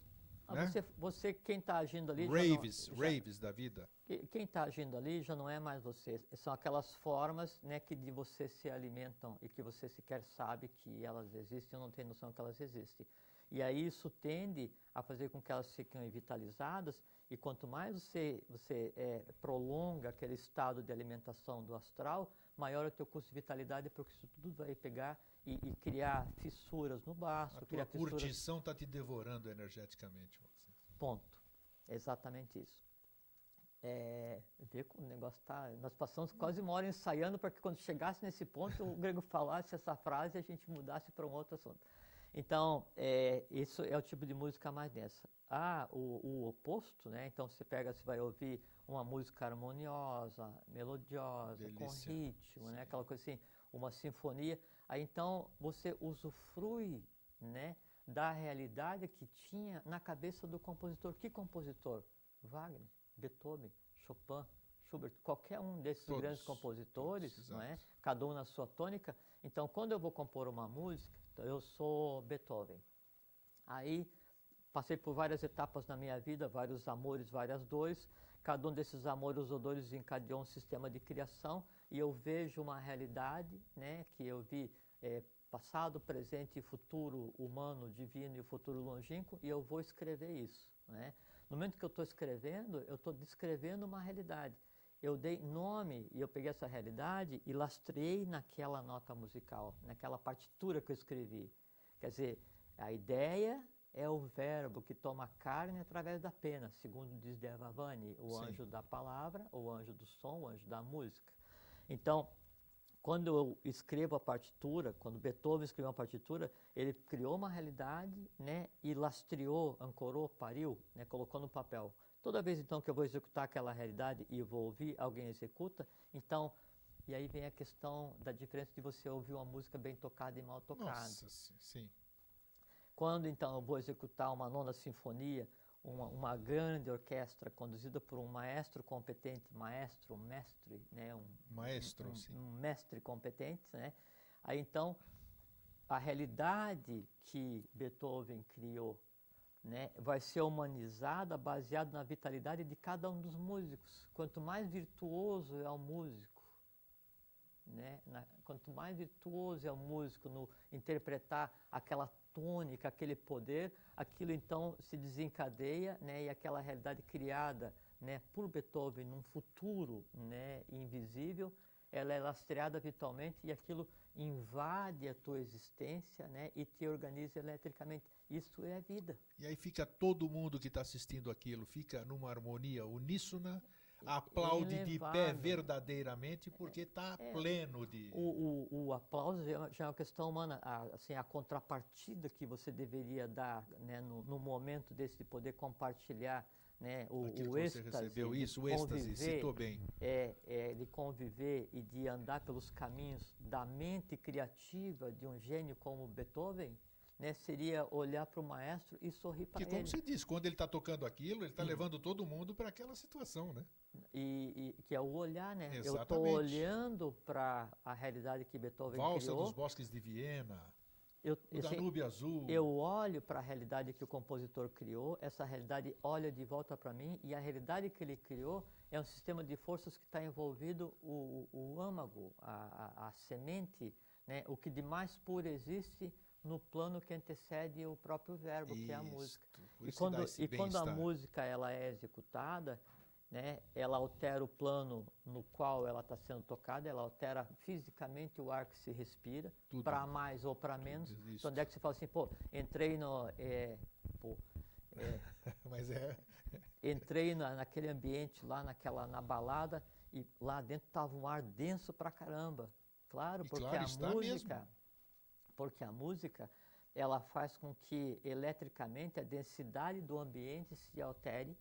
Ah, né? Você, você, quem está agindo ali. já não- Raves, já- raves da vida. que- Quem está agindo ali já não é mais você. São aquelas formas né, que de você se alimentam e que você sequer sabe que elas existem ou não tem noção que elas existem. E aí isso tende a fazer com que elas fiquem vitalizadas e quanto mais você, você eh, prolonga aquele estado de alimentação do astral, maior é o teu custo de vitalidade porque isso tudo vai pegar e, e criar fissuras no baço, A tua criar fissuras... curtição está te devorando energeticamente. Ponto. É exatamente isso. É, como o negócio tá. Nós passamos quase uma hora ensaiando para que quando chegasse nesse ponto o Grego falasse essa frase e a gente mudasse para um outro assunto. Então, é, isso é o tipo de música mais densa. Ah, o, o oposto, né? Então você pega, você vai ouvir uma música harmoniosa, melodiosa, com Delícia. ritmo, né? Sim. Aquela coisa assim, uma sinfonia. Aí então você usufrui, né? Da realidade que tinha na cabeça do compositor. Que compositor? Wagner, Beethoven, Chopin, Schubert, qualquer um desses Todos, grandes compositores, todos, não é? cada um na sua tônica. Então, quando eu vou compor uma música, então, eu sou Beethoven. Aí, passei por várias etapas na minha vida, vários amores, várias dores. Cada um desses amores ou dores encadeou um sistema de criação e eu vejo uma realidade, né, que eu vi eh, passado, presente e futuro humano, divino e futuro longínquo, e eu vou escrever isso, né? No momento que eu estou escrevendo, eu estou descrevendo uma realidade. Eu dei nome e eu peguei essa realidade e lastreei naquela nota musical, naquela partitura que eu escrevi. Quer dizer, a ideia é o verbo que toma carne através da pena, segundo diz Devavani, o Sim. anjo da palavra, o anjo do som, o anjo da música. Então, quando eu escrevo a partitura, quando Beethoven escreveu uma partitura, ele criou uma realidade, né, e lastreou, ancorou, pariu, né, colocou no papel. Toda vez então que eu vou executar aquela realidade e vou ouvir, alguém executa, então, e aí vem a questão da diferença de você ouvir uma música bem tocada e mal tocada. Nossa, sim. Quando então eu vou executar uma nona sinfonia, uma, uma grande orquestra conduzida por um maestro competente, maestro, mestre, né, um, Maestro, um, sim. um mestre competente, né? Aí então a realidade que Beethoven criou, né, vai ser humanizada baseada na vitalidade de cada um dos músicos. Quanto mais virtuoso é o músico, né, na- quanto mais virtuoso é o músico no interpretar aquela tônica, aquele poder, aquilo então se desencadeia, né, e aquela realidade criada, né, por Beethoven num futuro, né, invisível, ela é lastreada vitalmente e aquilo invade a tua existência, né, e te organiza eletricamente. Isso é a vida. E aí fica todo mundo que está assistindo aquilo, fica numa harmonia uníssona, aplaude de pé elevado. verdadeiramente, porque está É. pleno de. O, o, o aplauso já é uma- já é uma questão humana, a, assim, a contrapartida que você deveria dar né, no, no momento desse de poder compartilhar né, o, Aquilo o que você êxtase, recebeu, de isso, o êxtase, citou bem. é, é, de conviver e de andar pelos caminhos da mente criativa de um gênio como Beethoven, né, seria olhar para o maestro e sorrir para Porque, como ele. você disse, quando ele está tocando aquilo, ele está levando todo mundo para aquela situação, né? E, e- que é o olhar, né? Eu estou Exatamente. olhando para a realidade que Beethoven Valsa criou. dos Bosques de Viena, Eu, o assim, Danúbio Azul. Eu olho para a realidade que o compositor criou, essa realidade olha de volta para mim, e a realidade que ele criou é um sistema de forças que está envolvido o, o, o âmago, a, a, a semente, né? o que de mais puro existe no plano que antecede o próprio verbo, que é a música. E isso quando, e quando a música ela é executada, né, ela altera o plano no qual ela está sendo tocada, ela altera fisicamente o ar que se respira, para mais ou para menos. isso. Então, onde é que você fala assim, pô, entrei no. é, pô, é, Mas é. entrei na, naquele ambiente lá, naquela, na balada, e lá dentro estava um ar denso pra caramba. Claro, E porque claro, a música. mesmo. Porque a música ela faz com que eletricamente a densidade do ambiente se altere.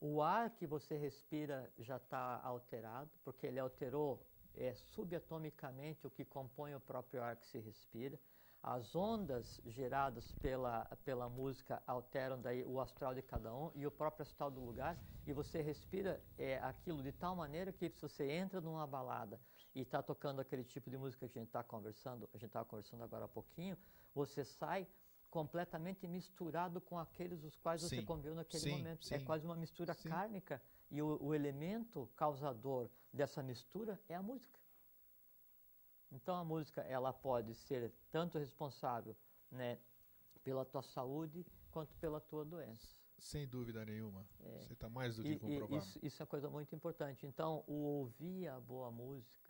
O ar que você respira já está alterado, porque ele alterou é, subatomicamente o que compõe o próprio ar que se respira. As ondas geradas pela, pela música alteram daí o astral de cada um e o próprio astral do lugar e você respira é, aquilo de tal maneira que se você entra numa balada e está tocando aquele tipo de música que a gente está conversando, a gente estava conversando agora há pouquinho, você sai completamente misturado com aqueles os quais Sim. você conviveu naquele Sim, momento. É sim. quase uma mistura kármica e o, o elemento causador dessa mistura é a música. Então a música ela pode ser tanto responsável, né, pela tua saúde quanto pela tua doença. Sem dúvida nenhuma. Você está mais do que É. Comprovado. isso, isso é uma coisa muito importante. Então, o ouvir a boa música,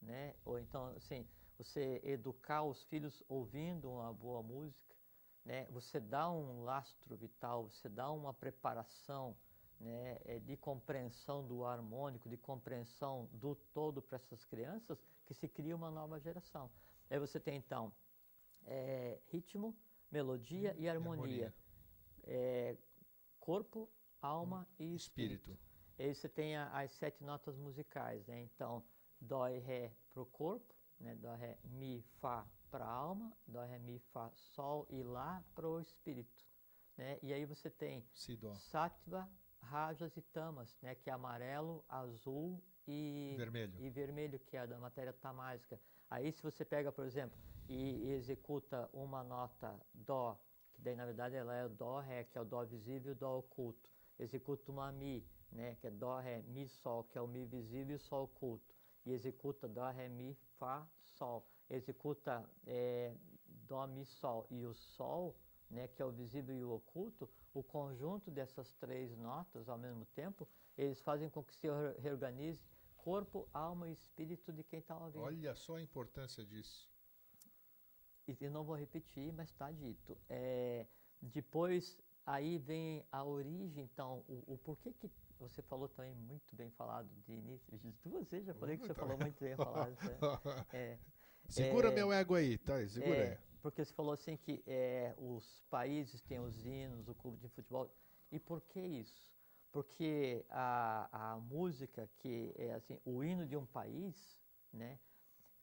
né? Ou então, assim, você educar os filhos ouvindo uma boa música, né? Você dá um lastro vital, você dá uma preparação, né? eh, de compreensão do harmônico, de compreensão do todo para essas crianças, que se cria uma nova geração. Aí você tem então eh, ritmo, melodia e harmonia. É, corpo, alma e espírito. Espírito. E aí você tem a- as sete notas musicais, né? Então, dó e ré para o corpo, né? Dó, ré, mi, fá para a alma, dó, ré, mi, fá, sol e lá para o espírito, né? E aí você tem Si, sátiva, rajas e tamas, né? Que é amarelo, azul e Vermelho. e vermelho, que é da matéria tamásica. Aí se você pega, por exemplo, e, e executa uma nota dó, que daí na verdade ela é o dó, ré, que é o dó visível e o dó oculto. Executa uma mi, né, que é dó, ré, mi, sol, que é o mi visível e o sol oculto. E executa dó, ré, mi, fá, sol. Executa eh, dó, mi, sol e o sol, né, que é o visível e o oculto, o conjunto dessas três notas ao mesmo tempo, eles fazem com que se re- reorganize corpo, alma e espírito de quem está ouvindo. Olha só a importância disso. E eu não vou repetir, mas está dito. É, depois, aí vem a origem, então, o, o porquê que você falou também muito bem falado de início. Duas vezes já falei que você falou muito bem falado. né? É, Segura É, meu ego aí, tá? Segura é, aí. porque você falou assim que é, os países têm os hinos, o clube de futebol. E por que isso? Porque a, a música, que é assim, o hino de um país, né?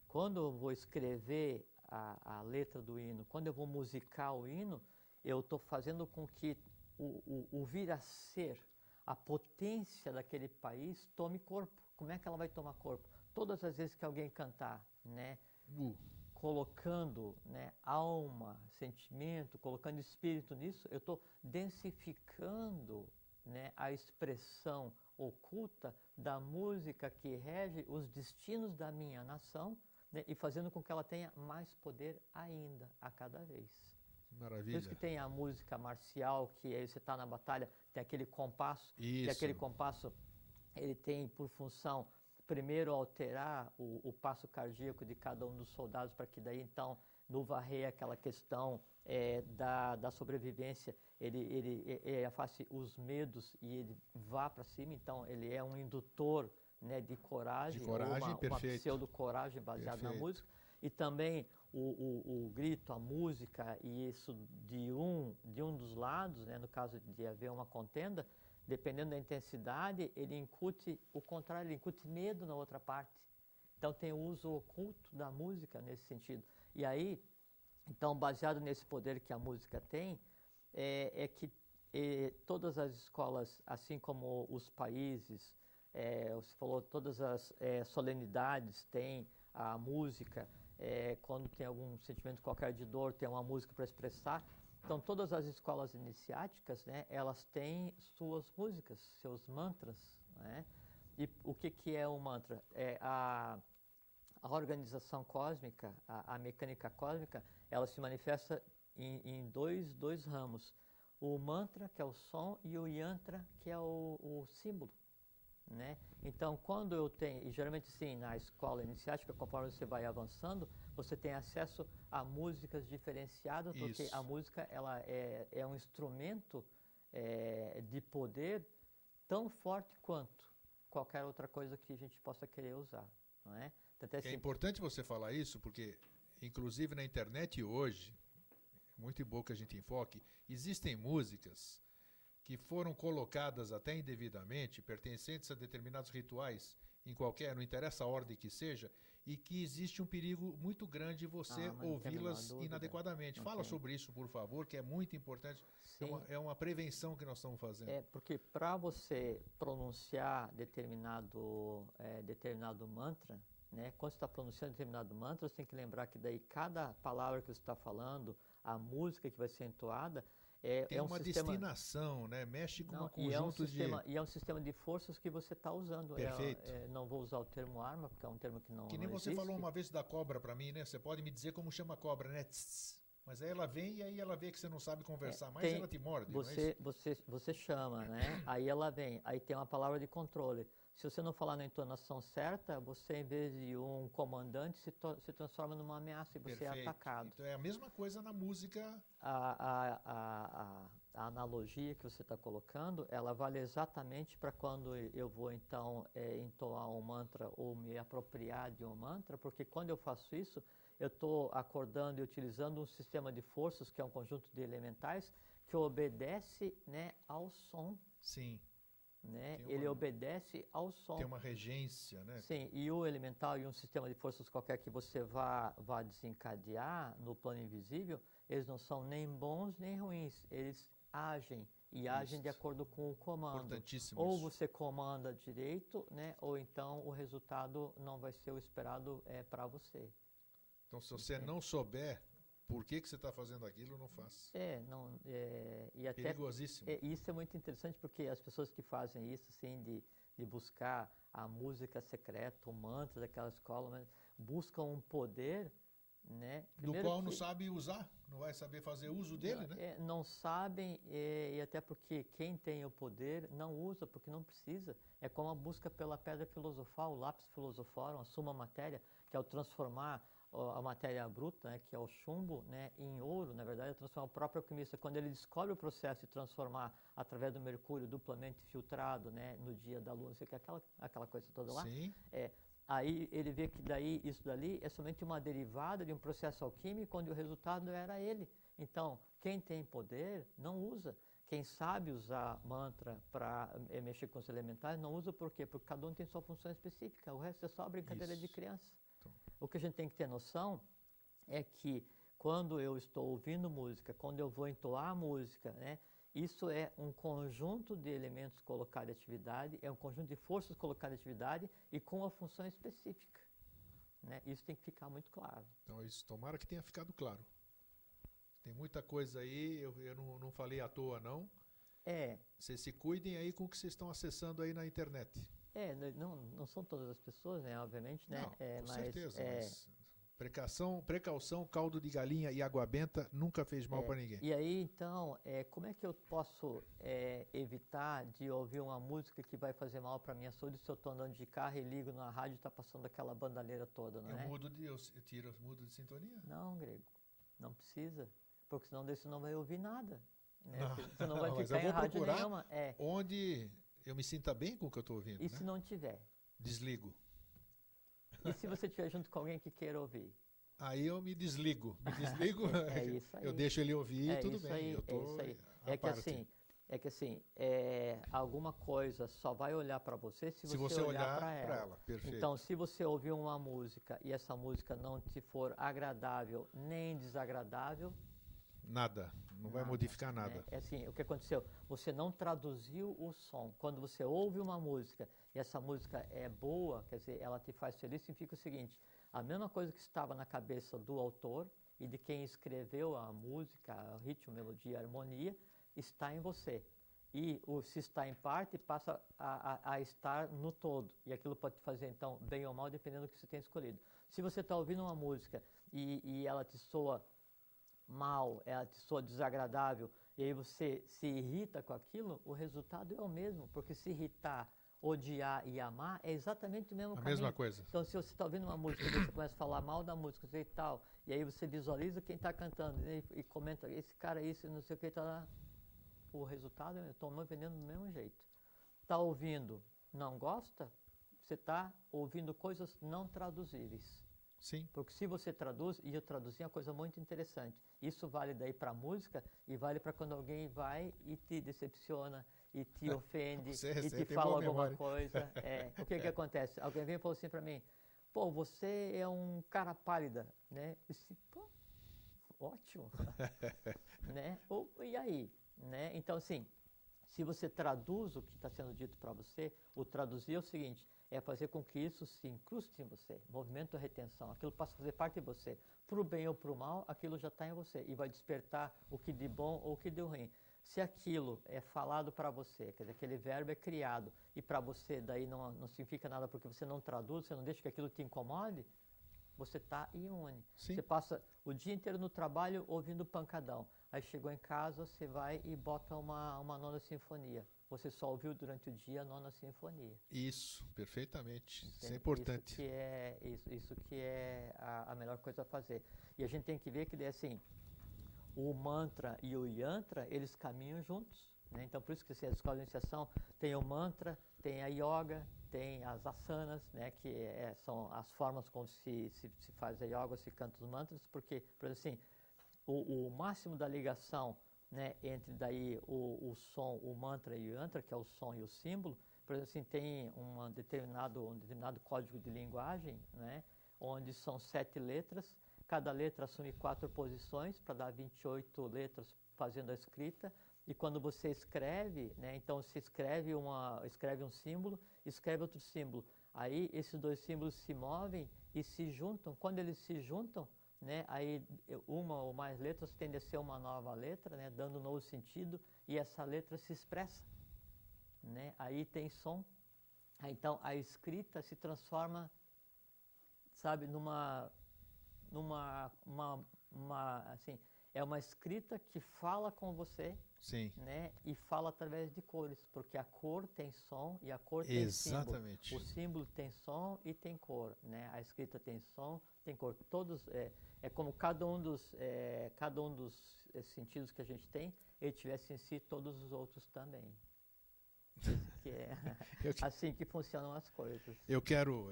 Quando eu vou escrever a, a letra do hino, quando eu vou musicar o hino, eu estou fazendo com que o, o, o vir a ser, a potência daquele país tome corpo. Como é que ela vai tomar corpo? Todas as vezes que alguém cantar, né? Uh, colocando né, alma, sentimento, colocando espírito nisso, eu estou densificando né, a expressão oculta da música que rege os destinos da minha nação né, e fazendo com que ela tenha mais poder ainda a cada vez. Por maravilha. isso que tem a música marcial, que aí você está na batalha, tem aquele compasso, e Isso. aquele compasso ele tem por função primeiro alterar o, o passo cardíaco de cada um dos soldados para que daí então no varrer aquela questão eh, da, da sobrevivência ele ele, eh, eh, afaste os medos e ele vá para cima então ele é um indutor né, de coragem, De coragem, uma, uma perfeito. pseudo coragem baseada na Perfeito. música e também o, o, o grito, a música e isso de um de um dos lados, né, no caso de haver uma contenda, dependendo da intensidade, ele incute o contrário, ele incute medo na outra parte. Então tem o uso oculto da música nesse sentido. E aí, então baseado nesse poder que a música tem, é, é que eh, todas as escolas, assim como os países, eh, você falou, todas as eh, solenidades têm a música, eh, quando tem algum sentimento qualquer de dor, tem uma música para expressar. Então, todas as escolas iniciáticas, né, elas têm suas músicas, seus mantras. Né? E o que, que é um mantra? É a, a organização cósmica, a, a mecânica cósmica, ela se manifesta em, em dois, dois ramos. O mantra, que é o som, e o yantra, que é o, o símbolo. Né? Então, quando eu tenho, e geralmente sim, na escola iniciática, conforme você vai avançando, você tem acesso a músicas diferenciadas, porque Isso. a música ela é, é um instrumento é, de poder tão forte quanto qualquer outra coisa que a gente possa querer usar. Não é? Tanto é É assim, importante você falar isso, porque, inclusive na internet hoje, muito bom que a gente enfoque, existem músicas que foram colocadas até indevidamente, pertencentes a determinados rituais, em qualquer, não interessa a ordem que seja, e que existe um perigo muito grande de você Ah, ouvi-las inadequadamente. Fala sobre isso, por favor, que é muito importante. É uma, é uma prevenção que nós estamos fazendo. É, porque para você pronunciar determinado, é, determinado mantra, né, quando você está pronunciando determinado mantra, você tem que lembrar que daí cada palavra que você está falando, a música que vai ser entoada, é, Tem é um uma sistema... destinação, né? Mexe com Não, um e, é um conjunto sistema, de. e é um sistema de forças que você está usando. É, Perfeito. é, não vou usar o termo arma, porque é um termo que não Que nem você existe. falou uma vez da cobra para mim, né? Você pode me dizer como chama a cobra, né? Tss. Mas aí ela vem e aí ela vê que você não sabe conversar mais, É, tem- ela te morde. é Você, isso? você, você chama, né? Aí ela vem, aí tem uma palavra de controle. Se você não falar na entonação certa, você, em vez de um comandante, se, se transforma numa ameaça e você é Perfeito. atacado. Então é a mesma coisa na música. A, a, a, a, a analogia que você está colocando, ela vale exatamente para quando eu vou, então, é, entoar um mantra ou me apropriar de um mantra, porque quando eu faço isso, eu estou acordando e utilizando um sistema de forças, que é um conjunto de elementais, que obedece né, ao som. Sim, Né? Tem Ele uma- obedece ao som. tem uma regência, né? Sim, e o elemental e um sistema de forças qualquer que você vá, vá desencadear no plano invisível, eles não são nem bons nem ruins. Eles agem e agem de Isso. acordo com o comando. Importantíssimo Ou isso. você comanda direito, né? ou então o resultado não vai ser o esperado é, para você. Então, se você não souber por que, que você está fazendo aquilo, não faça. É, não, é, e até Perigosíssimo. É, isso é muito interessante porque as pessoas que fazem isso, assim, de, de buscar a música secreta, o mantra daquela escola, buscam um poder, né? Do qual não que- sabe usar, não vai saber fazer uso dele, não, né? é, não sabem, é, e até porque quem tem o poder não usa, porque não precisa. É como a busca pela pedra filosofal, o lápis filosofarum, a suma matéria, que é o transformar a matéria bruta, né, que é o chumbo, né, em ouro, na verdade, é transformar o próprio alquimista. Quando ele descobre o processo de transformar através do mercúrio duplamente filtrado, né, no dia da lua, não sei o que, aquela, aquela coisa toda lá, Sim. é, aí ele vê que daí isso dali é somente uma derivada de um processo alquímico onde o resultado era ele. Então, quem tem poder não usa. Quem sabe usar mantra para mexer com os elementais não usa por quê? Porque cada um tem sua função específica. O resto é só brincadeira de Isso. criança. O que a gente tem que ter noção é que quando eu estou ouvindo música, quando eu vou entoar a música, né, isso é um conjunto de elementos colocados em atividade, é um conjunto de forças colocadas em atividade e com uma função específica. Né? Isso tem que ficar muito claro. Então, isso, tomara que tenha ficado claro. Tem muita coisa aí, eu, eu não, não falei à toa, não. É, Vocês se cuidem aí com o que vocês estão acessando aí na internet. É n- não, não são todas as pessoas, né, obviamente, né? Não, é, com mas, certeza, é, mas precaução, precaução, caldo de galinha e água benta nunca fez mal É, para ninguém. E aí, então, é, como é que eu posso é, evitar de ouvir uma música que vai fazer mal para minha saúde se eu estou andando de carro e ligo na rádio e está passando aquela bandalheira toda, não Eu é? mudo de, eu, eu tiro, mudo de sintonia. Não, grego, não precisa, porque senão você não vai ouvir nada. Né? Não, Você- não vai mas ficar em rádio nenhuma. É. Onde eu me sinta bem com o que eu estou ouvindo, E né? se não tiver? Desligo. E se você estiver junto com alguém que queira ouvir? Aí eu me desligo. Me desligo, É isso aí. eu deixo ele ouvir É e tudo isso bem. aí, eu é tô isso aí. É que assim, é que assim, é, alguma coisa só vai olhar para você se, se você olhar para para ela. ela. perfeito. Então, se você ouvir uma música e essa música não te for agradável nem desagradável, nada, não vai nada, modificar né? nada. É assim, o que aconteceu? Você não traduziu o som. Quando você ouve uma música e essa música é boa, quer dizer, ela te faz feliz, significa o seguinte: a mesma coisa que estava na cabeça do autor e de quem escreveu a música, o ritmo, melodia, a harmonia, está em você. E o se está em parte passa a, a- a estar no todo. E aquilo pode te fazer, então, bem ou mal, dependendo do que você tem escolhido. Se você está ouvindo uma música e, e ela te soa mal, ela te soa desagradável, e aí você se irrita com aquilo, o resultado é o mesmo, porque se irritar, odiar e amar é exatamente o mesmo A caminho. mesma coisa. Então, se você está ouvindo uma música e você começa a falar mal da música e tal, e aí você visualiza quem está cantando e, e comenta, esse cara, isso, não sei o que, tá lá. O resultado é tomando veneno do mesmo jeito. Está ouvindo, não gosta, você está ouvindo coisas não traduzíveis. Sim. Porque se você traduz, e eu traduzi é uma coisa muito interessante. Isso vale daí para a música e vale para quando alguém vai e te decepciona, e te ofende, Você e te fala alguma memória. coisa. É, o que que acontece? Alguém vem e falou assim para mim, pô, você é um cara pálida, né? Esse, pô, ótimo, né? Ou, e aí, né? Então, assim, se você traduz o que está sendo dito para você, o traduzir é o seguinte, é fazer com que isso se incruste em você, movimento retenção, aquilo passa a fazer parte de você, para o bem ou para o mal, aquilo já está em você e vai despertar o que de bom ou o que de ruim. Se aquilo é falado para você, quer dizer, aquele verbo é criado e para você daí não, não significa nada porque você não traduz, você não deixa que aquilo te incomode, você está imune. Sim. Você passa o dia inteiro no trabalho ouvindo pancadão. Aí chegou em casa, você vai e bota uma, uma nona sinfonia. Você só ouviu durante o dia a nona sinfonia. Isso, perfeitamente. Isso é importante. Isso que é, isso, isso que é a, a melhor coisa a fazer. E a gente tem que ver que, assim, o mantra e o yantra, eles caminham juntos. Né? Então, por isso que assim, a escola de iniciação tem o mantra, tem a yoga, tem as asanas, né? que é, são as formas como se, se, se, faz a yoga, se canta os mantras, porque, por exemplo, assim, o, o máximo da ligação né, entre daí o, o som, o mantra e o yantra, que é o som e o símbolo, por exemplo, assim, tem uma determinado, um determinado código de linguagem, né, onde são sete letras, cada letra assume quatro posições para dar 28 letras fazendo a escrita, e quando você escreve, né, então você escreve, uma, escreve um símbolo, escreve outro símbolo. Aí esses dois símbolos se movem e se juntam. Quando eles se juntam, né, aí uma ou mais letras tende a ser uma nova letra, né, dando um novo sentido, e essa letra se expressa. Né? Aí tem som. Então a escrita se transforma, sabe, numa, numa, uma, uma, assim, é uma escrita que fala com você, Sim. né, e fala através de cores, porque a cor tem som e a cor tem Exatamente. símbolo. O símbolo tem som e tem cor, né? A escrita tem som, tem cor. Todos é, é como cada um dos, é, cada um dos é, sentidos que a gente tem, ele tivesse em si todos os outros também. que é assim que funcionam as coisas. Eu quero,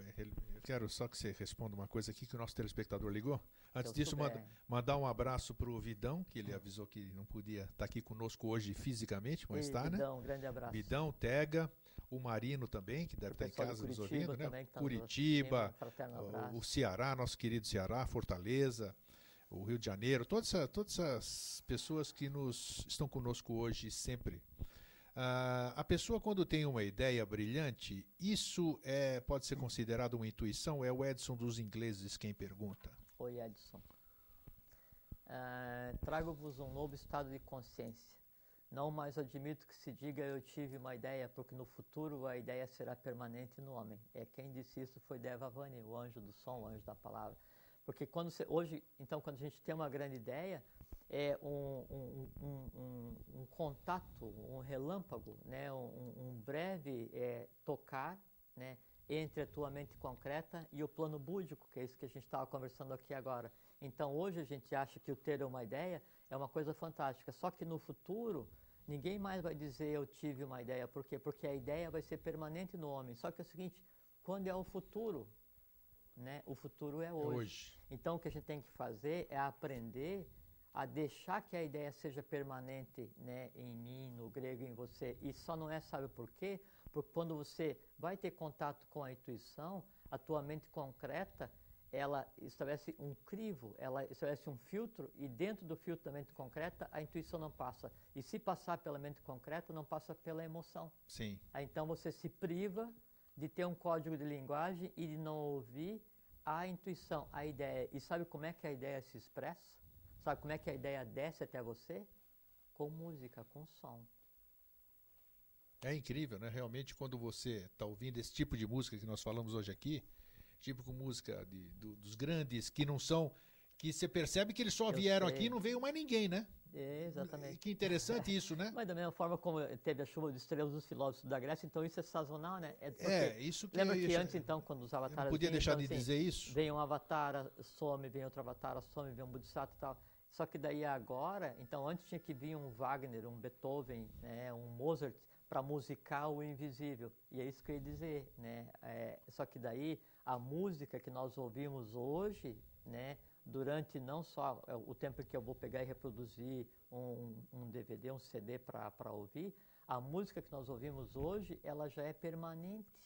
eu quero só que você responda uma coisa aqui que o nosso telespectador ligou. Antes disso, manda, mandar um abraço para o Vidão, que ele avisou que não podia estar tá aqui conosco hoje fisicamente, mas está, né? Vidão, grande abraço. Vidão, Tega, o Marino também, que deve estar tá em casa nos ouvindo, né? Tá Curitiba, o, o Ceará, nosso querido Ceará, Fortaleza, o Rio de Janeiro, todas, essa, todas essas pessoas que nos estão conosco hoje sempre. Uh, a pessoa, quando tem uma ideia brilhante, isso é, pode ser considerado uma intuição? É o Edson dos ingleses quem pergunta. Oi, Edson. Uh, Trago-vos um novo estado de consciência. Não mais admito que se diga eu tive uma ideia, porque no futuro a ideia será permanente no homem. É quem disse isso foi Devavani, o anjo do som, o anjo da palavra. Porque quando você, hoje, então, quando a gente tem uma grande ideia, é um, um, um, um contato, um relâmpago, né? um, breve é, tocar né? Entre a tua mente concreta e o plano búdico, que é isso que a gente estava conversando aqui agora. Então, hoje a gente acha que o ter uma ideia é uma coisa fantástica, só que no futuro ninguém mais vai dizer eu tive uma ideia. Por quê? Porque a ideia vai ser permanente no homem. Só que é o seguinte, quando é o futuro, né? o futuro é hoje. é hoje. Então, o que a gente tem que fazer é aprender a deixar que a ideia seja permanente né, em mim, no grego, em você. E só não é, sabe por quê? Porque quando você vai ter contato com a intuição, a tua mente concreta, ela estabelece um crivo, ela estabelece um filtro, e dentro do filtro da mente concreta, a intuição não passa. E se passar pela mente concreta, não passa pela emoção. Sim. Aí, então você se priva de ter um código de linguagem e de não ouvir a intuição, a ideia. E sabe como é que a ideia se expressa? Sabe como é que a ideia desce até você? Com música, com som. É incrível, né? Realmente, quando você está ouvindo esse tipo de música que nós falamos hoje aqui, tipo com música de, do, dos grandes, que não são. que você percebe que eles só Eu vieram sei. aqui e não veio mais ninguém, né? É, exatamente. Que interessante isso, né? Mas da mesma forma como teve a chuva de estrelas dos filósofos da Grécia, então isso é sazonal, né? É, é isso que Lembra que antes, então, quando os avatares. não podia deixar então, de assim, dizer isso? Vem um avatar, some, vem outro avatar, some, vem um Bodhisattva e tal. Só que daí agora, então antes tinha que vir um Wagner, um Beethoven, né, um Mozart para musicar o invisível. E é isso que eu ia dizer, né? É, só que daí a música que nós ouvimos hoje, né, durante não só é, o tempo que eu vou pegar e reproduzir um, um DVD, um CD para ouvir, a música que nós ouvimos hoje, ela já é permanente.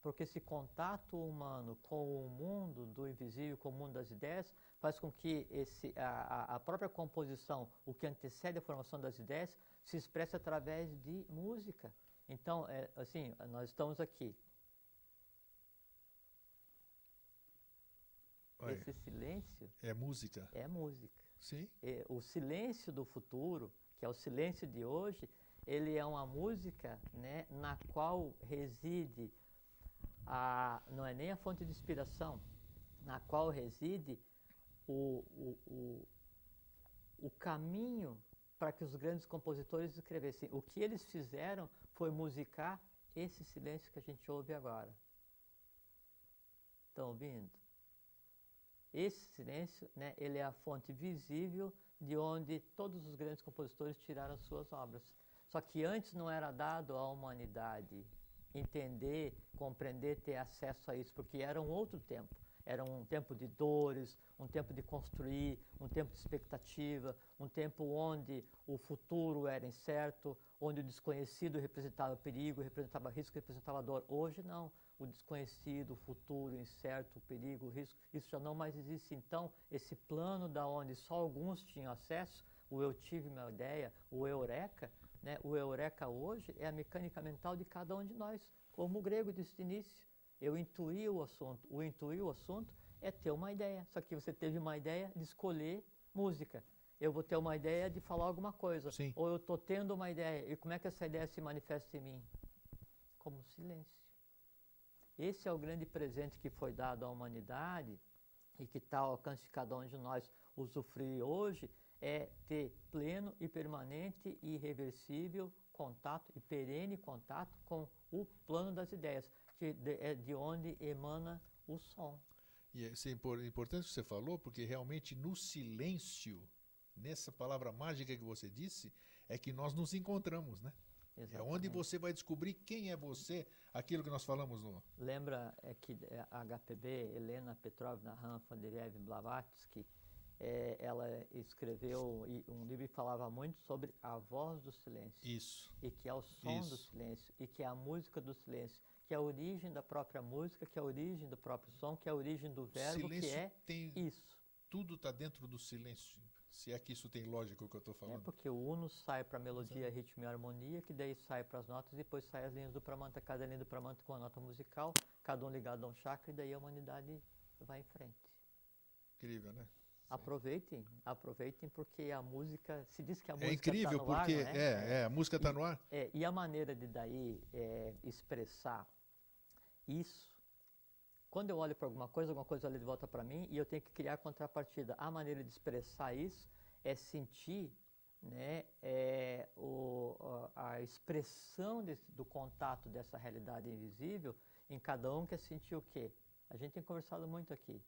porque esse contato humano com o mundo do invisível, com o mundo das ideias, faz com que esse, a, a própria composição, o que antecede a formação das ideias, se expresse através de música. Então, é, assim, nós estamos aqui. Olha, Esse silêncio é música. é música. Sim. É, o silêncio do futuro, que é o silêncio de hoje, ele é uma música né, na qual reside a, não é nem a fonte de inspiração, na qual reside o, o, o, o caminho para que os grandes compositores escrevessem. O que eles fizeram foi musicar esse silêncio que a gente ouve agora. Estão ouvindo? Esse silêncio, né, ele é a fonte visível de onde todos os grandes compositores tiraram suas obras. Só que antes não era dado à humanidade entender, compreender, ter acesso a isso, porque era um outro tempo. Era um tempo de dores, um tempo de construir, um tempo de expectativa, um tempo onde o futuro era incerto, onde o desconhecido representava perigo, representava risco, representava dor. Hoje não. O desconhecido, o futuro, o incerto, o perigo, o risco, isso já não mais existe. Então, esse plano da onde só alguns tinham acesso, o eu tive uma ideia, o eureka, né? o eureka hoje é a mecânica mental de cada um de nós. Como o grego disse de início, eu intuí o assunto. O intuir o assunto é ter uma ideia. Só que você teve uma ideia de escolher música. Eu vou ter uma ideia de falar alguma coisa. Sim. Ou eu estou tendo uma ideia. E como é que essa ideia se manifesta em mim? Como silêncio. Esse é o grande presente que foi dado à humanidade e que está ao alcance de cada um de nós usufruir hoje, é ter pleno e permanente e irreversível contato e perene contato com o plano das ideias, que de- é de onde emana o som. E isso é impor- importante que você falou, porque realmente no silêncio, nessa palavra mágica que você disse, é que nós nos encontramos, né? É onde Exatamente. você vai descobrir quem é você, aquilo que nós falamos no. Lembra é, que é, a HPB, Helena Petrovna Ranfaderev Blavatsky, é, ela escreveu e- um livro que falava muito sobre a voz do silêncio. Isso. e que é o som do Isso. silêncio, e que é a música do silêncio, que é a origem da própria música, que é a origem do próprio som, que é a origem do verbo, que silêncio é tem. isso. Tudo está dentro do silêncio. Se é que isso tem lógica o que eu estou É falando. porque o uno sai para melodia, ritmo e harmonia, que daí sai para as notas, e depois sai as linhas do Pramanta, cada linha do Pramanta com a nota musical, cada um ligado a um chakra, e daí a humanidade vai em frente. Incrível, né? Aproveitem, aproveitem, porque a música, se diz que a É música incrível tá no ar, porque não é, é, a música está no ar. É, e a maneira de daí é, expressar isso, quando eu olho para alguma coisa, alguma coisa olha de volta para mim e eu tenho que criar contrapartida. A maneira de expressar isso é sentir né, é, o, a, expressão do contato dessa realidade invisível em cada um que é sentir o quê? A gente tem conversado muito aqui.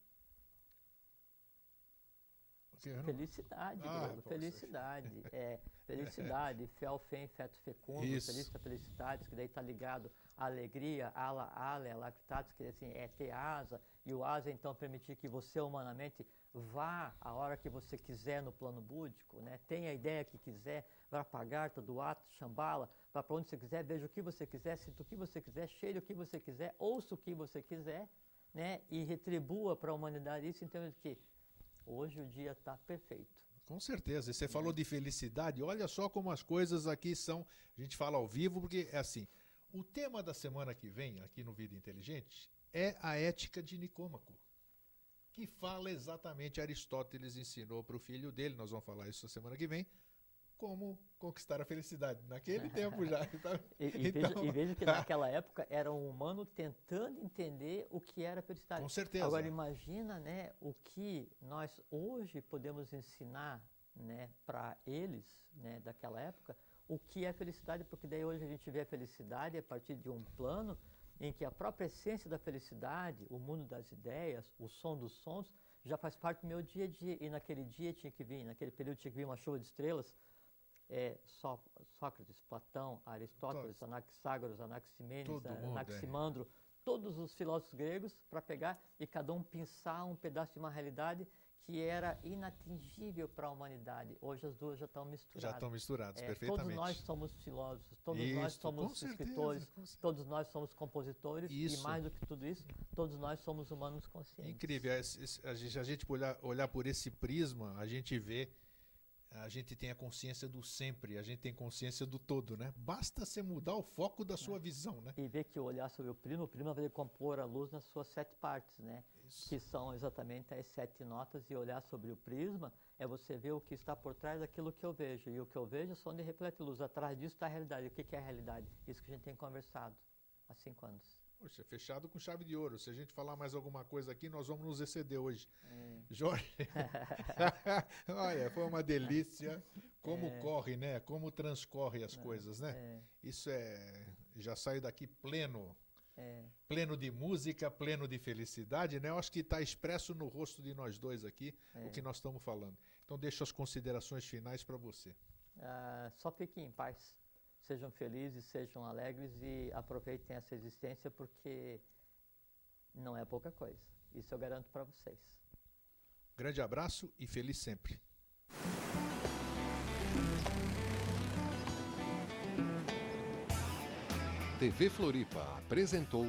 Felicidade, Ah, poxa. felicidade. É, felicidade, fel, fem, feto, fecundo, Isso. felista, felicidades, que daí está ligado à alegria, ala, ale, lactatus, que assim, é ter asa, e o asa então permitir que você humanamente vá a hora que você quiser no plano búdico, né? tenha a ideia que quiser, vá para Garta, do ato, Shambhala, vá para onde você quiser, veja o que você quiser, sinta o que você quiser, cheire o que você quiser, ouça o que você quiser, né? e retribua para a humanidade isso em termos de que hoje o dia está perfeito. Com certeza. E você falou de felicidade. Olha só como as coisas aqui são. A gente fala ao vivo, porque é assim. O tema da semana que vem, aqui no Vida Inteligente, é a ética de Nicômaco. Que fala exatamente, Aristóteles ensinou para o filho dele, nós vamos falar isso semana que vem, como conquistar a felicidade. Naquele tempo já. Então, E, e então, veja, e veja que naquela época era um humano tentando entender o que era felicidade. com certeza. Agora imagina, né, o que nós hoje podemos ensinar, né, para eles, né, daquela época, o que é felicidade, porque daí hoje a gente vê a felicidade a partir de um plano em que a própria essência da felicidade, o mundo das ideias, o som dos sons, já faz parte do meu dia a dia. E naquele dia tinha que vir, naquele período tinha que vir uma chuva de estrelas, é, Só- Sócrates, Platão, Aristóteles, Anaxágoras, Anaximenes, Todo mundo, é. Anaximandro, todos os filósofos gregos para pegar e cada um pensar um pedaço de uma realidade que era inatingível para a humanidade. Hoje as duas já estão misturadas. Já estão misturadas, É, perfeitamente. Todos nós somos filósofos, todos nós Isso, com somos escritores, certeza. todos nós somos compositores Isso. e mais do que tudo isso, todos nós somos humanos conscientes. Incrível. esse- A gente, a gente olhar, olhar por esse prisma, a gente vê, a gente tem a consciência do sempre, a gente tem consciência do todo, né? Basta você mudar o foco da É. sua visão, né? E ver que olhar sobre o prisma, o prisma vai decompor a luz nas suas sete partes, né? Isso. Que são exatamente as sete notas. E olhar sobre o prisma é você ver o que está por trás daquilo que eu vejo. E o que eu vejo é só onde reflete luz. Atrás disso está a realidade. O que é a realidade? Isso que a gente tem conversado há cinco anos. Poxa, fechado com chave de ouro. Se a gente falar mais alguma coisa aqui, nós vamos nos exceder hoje. É. Jorge, olha, foi uma delícia. Como É. corre, né? Como transcorre as coisas, né? É, Isso é. Já saio daqui pleno, é, pleno de música, pleno de felicidade, né? Eu acho que está expresso no rosto de nós dois aqui é. o que nós estamos falando. Então, deixo as considerações finais para você. Ah, só fiquem em paz. Sejam felizes, sejam alegres e aproveitem essa existência porque não é pouca coisa. Isso eu garanto para vocês. Grande abraço e feliz sempre. TV Floripa apresentou